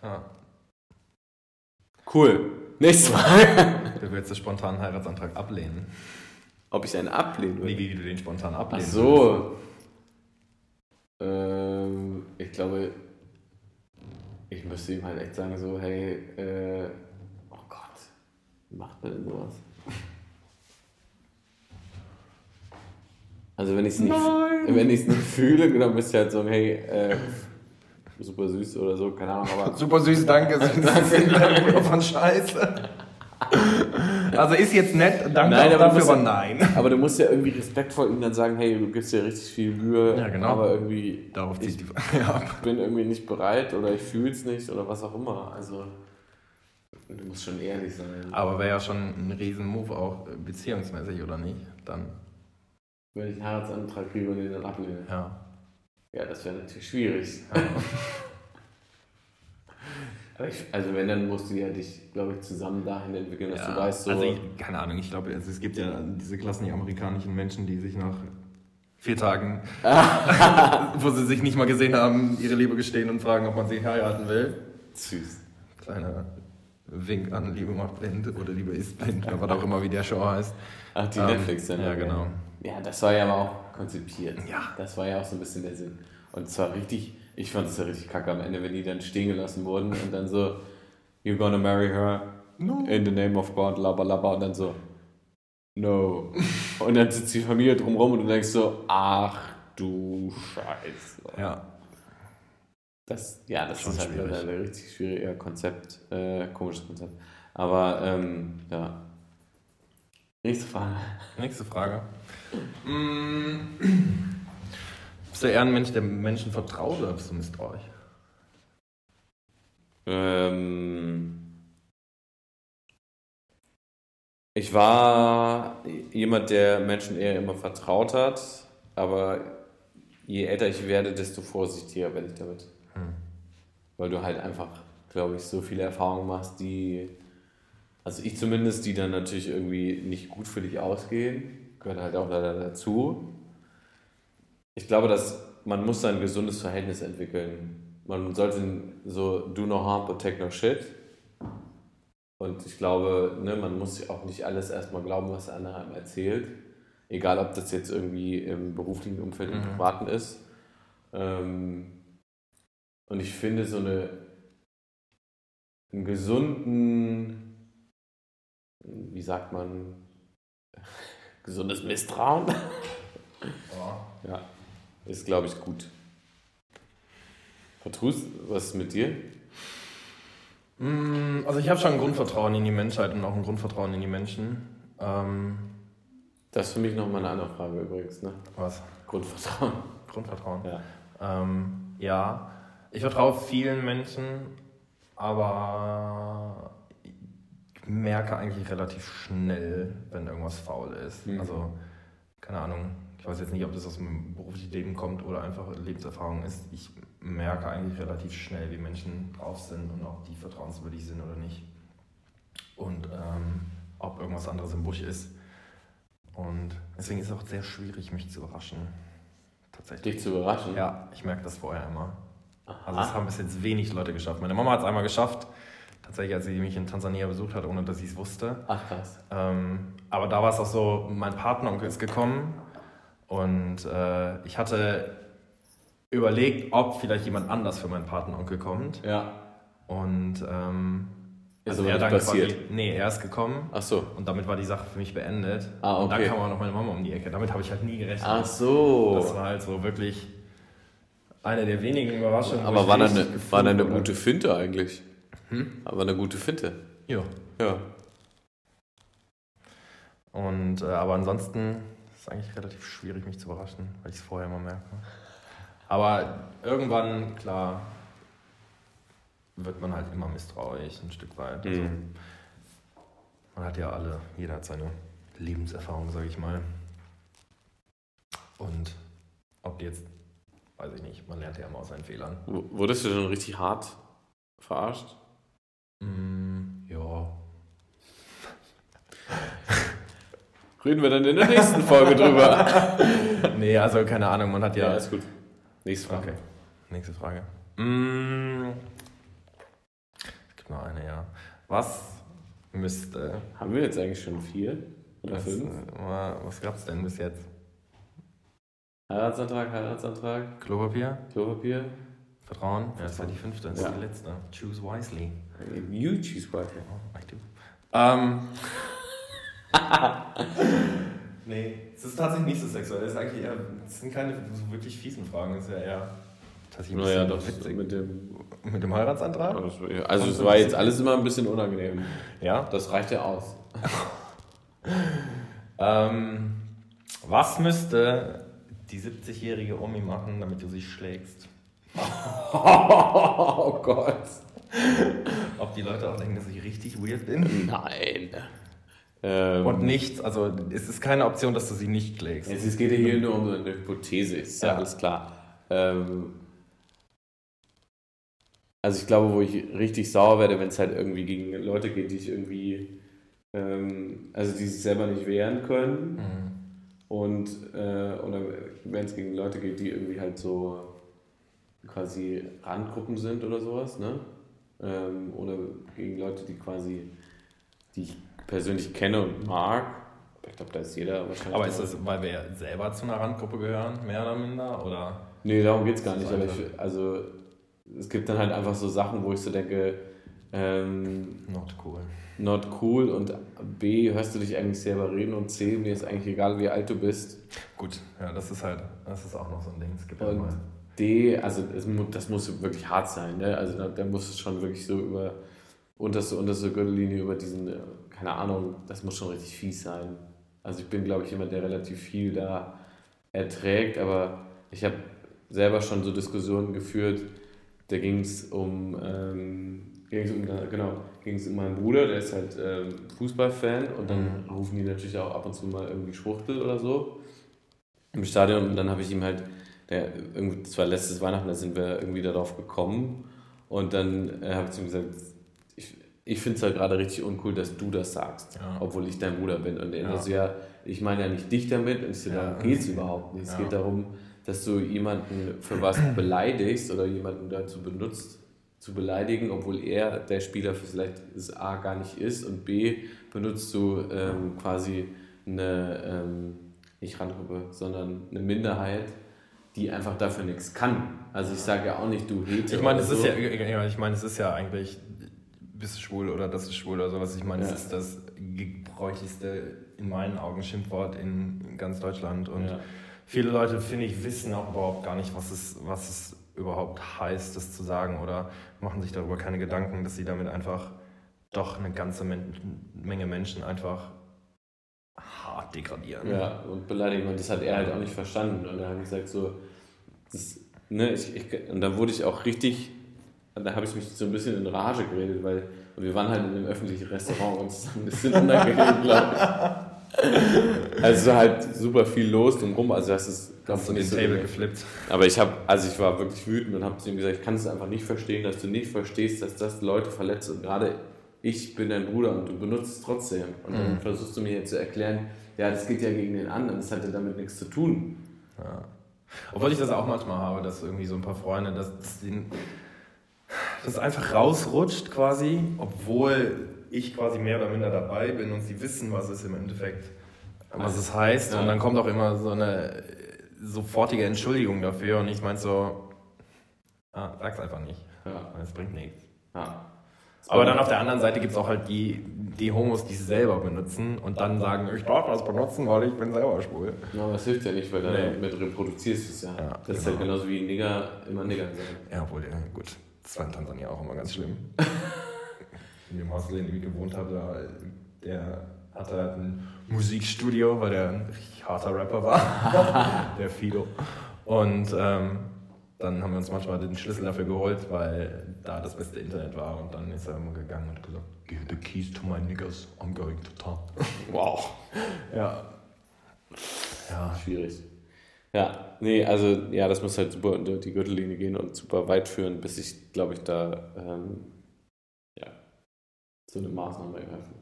Ja. Cool. Nächste Frage. Du willst den spontanen Heiratsantrag ablehnen. Ob ich einen ablehnen Wie, würde? wie du den spontan Ach ablehnen so. Ähm, ich glaube, ich müsste ihm halt echt sagen, so, hey, äh, oh Gott, wie macht man denn sowas? Also wenn ich es nicht, [laughs] wenn nicht fühle, dann müsste ich halt sagen, hey, äh, super süß oder so, keine Ahnung, aber Super süß, danke. [laughs] danke. von Scheiße. Also ist jetzt nett, danke Nein, aber dafür, aber nein. Aber du musst ja irgendwie respektvoll ihm dann sagen, hey, du gibst dir richtig viel Mühe, Ja, genau. aber irgendwie, Darauf ich die ja, [laughs] bin irgendwie nicht bereit oder ich fühle es nicht oder was auch immer. Also, du musst schon ehrlich sein. Aber wäre ja schon ein Riesen-Move auch äh, beziehungsmäßig, oder nicht? Dann, Wenn ich einen Heiratsantrag kriege und den dann ablehne. ja. Ja, das wäre natürlich schwierig. [laughs] Ich, also wenn, dann musst du ja dich, glaube ich, zusammen dahin entwickeln, dass ja. du weißt, so, Also, ich, keine Ahnung, ich glaube, also es gibt ja diese klassischen amerikanischen Menschen, die sich nach vier Tagen, [laughs] wo sie sich nicht mal gesehen haben, ihre Liebe gestehen und fragen, ob man sie heiraten will. süß. Kleiner Wink an Liebe macht blind oder Liebe ist blind, oder was auch immer, wie der Show heißt. Ach, die Ähm, Netflix-Sendung. ja, genau. Ja, das war ja aber auch konzipiert. Ja. Das war ja auch so ein bisschen der Sinn. Und zwar richtig, ich fand es ja richtig kacke am Ende, wenn die dann stehen gelassen wurden und dann so, you're gonna marry her. no. in the name of God, labba labba und dann so, no. und dann sitzt die Familie drumherum und du denkst so, ach du Scheiße. Ja. Das, ja, das Schon ist halt schwierig. ein richtig schwieriger Konzept, äh, komisches Konzept. Aber ähm, ja. Nächste Frage. Nächste Frage. Mm. [clears throat] Bist du eher ein Mensch, der Menschen vertraut oder bist du misstrauisch? Ähm, ich war jemand, der Menschen eher immer vertraut hat, aber je älter ich werde, desto vorsichtiger werde ich damit. Hm. Weil du halt einfach, glaube ich, so viele Erfahrungen machst, die, also ich zumindest, die dann natürlich irgendwie nicht gut für dich ausgehen, gehört halt auch leider dazu. Ich glaube, dass man muss ein gesundes Verhältnis entwickeln man sollte so do no harm, protect no shit. Und ich glaube, ne, man muss auch nicht alles erstmal glauben, was der andere einem erzählt. Egal, ob das jetzt irgendwie im beruflichen Umfeld, im mhm. privaten ist. Ähm, und ich finde so eine, einen gesunden, wie sagt man, gesundes Misstrauen. Oh. Ja, ist, glaube ich, gut. Vertrust, was ist mit dir? Mm, also ich habe schon ein Grundvertrauen in die Menschheit und auch ein Grundvertrauen in die Menschen. Ähm, das ist für mich nochmal eine andere Frage übrigens. Ne? Was? Grundvertrauen. Grundvertrauen. Ja. Ähm, ja, ich vertraue vielen Menschen, aber merke eigentlich relativ schnell, wenn irgendwas faul ist. Mhm. Also, keine Ahnung, ich weiß jetzt nicht, ob das aus meinem beruflichen Leben kommt oder einfach Lebenserfahrung ist. Ich merke eigentlich relativ schnell, wie Menschen drauf sind und ob die vertrauenswürdig sind oder nicht. Und ähm, ob irgendwas anderes im Busch ist. Und deswegen ist es auch sehr schwierig, mich zu überraschen. Tatsächlich. Dich zu überraschen? Ja, ich merke das vorher immer. Aha. Also es haben bis jetzt wenig Leute geschafft. Meine Mama hat es einmal geschafft, tatsächlich, als sie mich in Tansania besucht hat, ohne dass sie es wusste. Ach krass. Ähm, aber da war es auch so, mein Partneronkel ist gekommen und äh, ich hatte überlegt, ob vielleicht jemand anders für meinen Patenonkel kommt. Ja. Und ähm, also er dann passiert. Quasi, nee, er ist gekommen. Ach so. Und damit war die Sache für mich beendet. Ah, okay. Und dann kam auch noch meine Mama um die Ecke. Damit habe ich halt nie gerechnet. Ach so. Das war halt so wirklich eine der wenigen Überraschungen. Aber war dann, eine, war dann eine gute Finte eigentlich? Hm? Aber eine gute Finte. Ja. Ja. Und, äh, aber ansonsten ist es eigentlich relativ schwierig, mich zu überraschen, weil ich es vorher immer merke. Aber irgendwann, klar, wird man halt immer misstrauisch, ein Stück weit. Also, mhm. man hat ja alle, jeder hat seine Lebenserfahrung, sage ich mal. Und ob jetzt, weiß ich nicht, man lernt ja immer aus seinen Fehlern. Wurdest du schon richtig hart verarscht? Mm, ja. [laughs] Reden wir dann in der nächsten Folge drüber. [laughs] nee, also keine Ahnung, man hat ja. Ja, ist gut. Nächste Frage. Okay. Nächste Frage. Mm. Es gibt noch eine, ja. Was müsste. Haben wir jetzt eigentlich schon vier oder was, fünf? Was gab es denn bis jetzt? Heiratsantrag, Heiratsantrag. Klopapier. Klopapier. Vertrauen. Ja, das war die fünfte, das ja. ist die letzte. Choose wisely. You choose wisely. Oh, I do. Ähm. [laughs] Nee, es ist tatsächlich nicht so sexuell. Es, ist eigentlich eher, es sind keine so wirklich fiesen Fragen. Es ist ja eher tatsächlich naja, das witzig. Mit dem, mit dem Heiratsantrag? Also, es war jetzt alles immer ein bisschen unangenehm. Ja? Das reicht ja aus. [laughs] ähm, was müsste die 70-jährige Omi machen, damit du sie schlägst? [laughs] oh Gott. Ob die Leute auch denken, dass ich richtig weird bin? Nein. Ähm, und nichts, also es ist keine Option, dass du sie nicht schlägst. Es geht ja hier nur um eine Hypothese, ist ja, alles klar. Ähm, also ich glaube, wo ich richtig sauer werde, wenn es halt irgendwie gegen Leute geht, die sich irgendwie, ähm, also die sich selber nicht wehren können. Mhm. Und, äh, oder wenn es gegen Leute geht, die irgendwie halt so quasi Randgruppen sind oder sowas, ne? Ähm, oder gegen Leute, die quasi, die ich persönlich kenne und mag. Ich glaube, da ist jeder wahrscheinlich. Aber ist das, weil wir selber zu einer Randgruppe gehören, mehr oder minder? Oder? Nee, darum geht es gar nicht. Aber ich, also, es gibt dann halt einfach so Sachen, wo ich so denke, Ähm, Not cool. not cool und B, hörst du dich eigentlich selber reden und C, mir ist eigentlich egal, wie alt du bist. Gut, ja, das ist halt, das ist auch noch so ein Ding. Es gibt ja Und mal. D, also das muss wirklich hart sein, ne? Also da, da muss es schon wirklich so über unterste, unterste Gürtellinie, über diesen, äh, keine Ahnung, das muss schon richtig fies sein. Also ich bin, glaube ich, jemand, der relativ viel da erträgt, aber ich habe selber schon so Diskussionen geführt, da ging es um, ähm, ging's um, genau, ging es um meinen Bruder, der ist halt ähm, Fußballfan und dann rufen die natürlich auch ab und zu mal irgendwie Schwuchtel oder so im Stadion und dann habe ich ihm halt, der, irgendwie, das war letztes Weihnachten, da sind wir irgendwie darauf gekommen und dann äh, habe ich zu ihm gesagt, ich, ich finde es halt gerade richtig uncool, dass du das sagst, Ja. obwohl ich dein Bruder bin. Und er Ja. so, ja, ich meine ja nicht dich damit und ich so, darum geht es überhaupt nicht. Es geht darum, dass du jemanden für was [clears throat] beleidigst oder jemanden dazu benutzt, zu beleidigen, obwohl er der Spieler vielleicht es A gar nicht ist und B benutzt du ähm, quasi eine, ähm, nicht Randgruppe, sondern eine Minderheit, die einfach dafür nichts kann. Also ich sage ja auch nicht, du Hete Ich meine, es ist so. ja, ja, ich meine, es ist ja eigentlich, bist du schwul oder das ist schwul oder sowas. Ich meine, Ja. es ist das gebräuchlichste, in meinen Augen, Schimpfwort in ganz Deutschland. Und Ja. viele Leute, finde ich, wissen auch überhaupt gar nicht, was es, was es überhaupt heißt, das zu sagen oder machen sich darüber keine Gedanken, dass sie damit einfach doch eine ganze Men Menge Menschen einfach hart degradieren. Ja, und beleidigen. Und das hat er halt auch nicht verstanden. Und er hat gesagt, so, das, ne, ich, ich, und dann wurde ich auch richtig, da habe ich mich so ein bisschen in Rage geredet, weil wir waren halt in einem öffentlichen Restaurant und es ist ein bisschen unangenehm, [laughs] glaube ich. Also halt super viel los drumherum. Also das ist, Hast du den so Table geflippt? Aber ich habe, also ich war wirklich wütend und habe zu ihm gesagt, ich kann es einfach nicht verstehen, dass du nicht verstehst, dass das Leute verletzt und gerade ich bin dein Bruder und du benutzt es trotzdem. Und dann Mhm. versuchst du mir jetzt zu erklären, ja, das geht ja gegen den anderen, das hat ja damit nichts zu tun. Ja. Obwohl ich das auch manchmal habe, dass irgendwie so ein paar Freunde, dass das, den, das einfach rausrutscht quasi, obwohl ich quasi mehr oder minder dabei bin und sie wissen, was es im Endeffekt, was es heißt. Ja. Und dann kommt auch immer so eine sofortige Entschuldigung dafür und ich meine so, ah, sag's einfach nicht, Ja. weil es bringt nichts. ja. Aber dann auf der anderen Seite gibt es auch halt die, die Homos, die es selber benutzen und dann sagen, ich darf das benutzen, weil ich bin selber schwul. Ja, aber das hilft ja nicht, weil du Nee. damit reproduzierst du es ja. Ja, das ist genau. halt genauso wie Nigger immer Nigger sagen. Ja, obwohl, ja, gut. Das war in Tansania auch immer ganz schlimm. [laughs] in dem Haus, in dem ich gewohnt habe, der hatte halt ein Musikstudio, weil der ein richtig harter Rapper war. [laughs] der Fido. Und ähm, dann haben wir uns manchmal den Schlüssel dafür geholt, weil da das beste Internet war. Und dann ist er immer gegangen und hat gesagt, give the keys to my niggas, I'm going to town. [laughs] Wow. Ja. Ja. Schwierig. Ja, nee, also ja, das muss halt super unter die Gürtellinie gehen und super weit führen, bis ich, glaube ich, da ähm, ja, so eine Maßnahme ergreifen.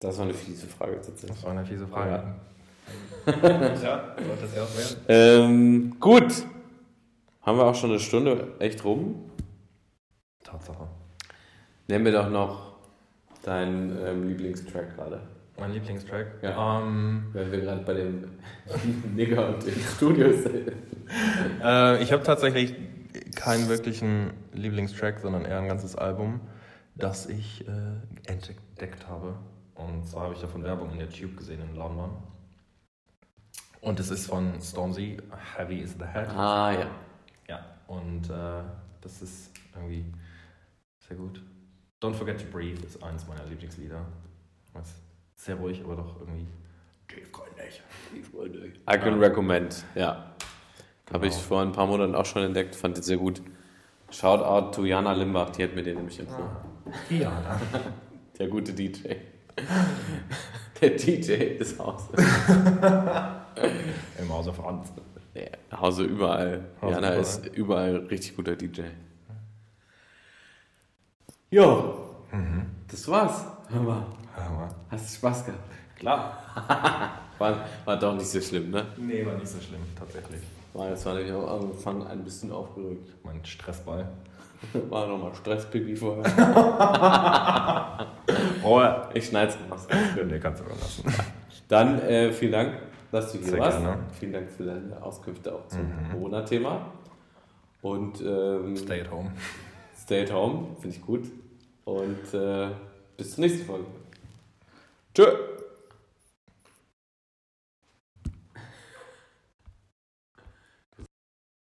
Das war eine fiese Frage tatsächlich. Das war eine fiese Frage. Ja. Ja, das ja auch werden. Ähm, gut. Haben wir auch schon eine Stunde echt rum? Tatsache. Nenn mir doch noch deinen ähm, Lieblingstrack gerade. Mein Lieblingstrack? Ja. Ähm, Wenn wir gerade bei dem [laughs] Nigger und dem Studio sind. äh, ich habe tatsächlich keinen wirklichen Lieblingstrack, sondern eher ein ganzes Album, das ich äh, entdeckt habe. Und zwar habe ich davon Werbung in der Tube gesehen in London. Und es ist von Stormzy, Heavy is the Head. Ah, ja. Ja, und äh, das ist irgendwie sehr gut. Don't Forget to Breathe ist eines meiner Lieblingslieder. Ist sehr ruhig, aber doch irgendwie tiefgründig. I can recommend, ja. Habe ich Genau. vor ein paar Monaten auch schon entdeckt, fand ich sehr gut. Shoutout to Jana Limbach, die hat mir den nämlich empfohlen. Ja, Der gute DJ. [laughs] Der DJ des Hauses. [laughs] [laughs] im Hause Franz. Ja, Hause überall. Hause Jana überall. ist überall richtig guter DJ. Jo, das war's. Hör mal, Aber hast du Spaß gehabt? klar. [laughs] War, war doch nicht so schlimm, ne? Nee, war nicht so schlimm, tatsächlich. War, das war nämlich am Anfang ein bisschen aufgeregt. Mein Stressball. [laughs] War nochmal Stresspipi vorher. Oh, Ich schneid's raus. nee, kannst du lassen. Dann äh, vielen Dank, dass du hier Sehr warst. gerne. Vielen Dank für deine Auskünfte auch zum Mhm. Corona-Thema. Und ähm, Stay at home. Stay at home, finde ich gut. Und äh, bis zur nächsten Folge. Tschö.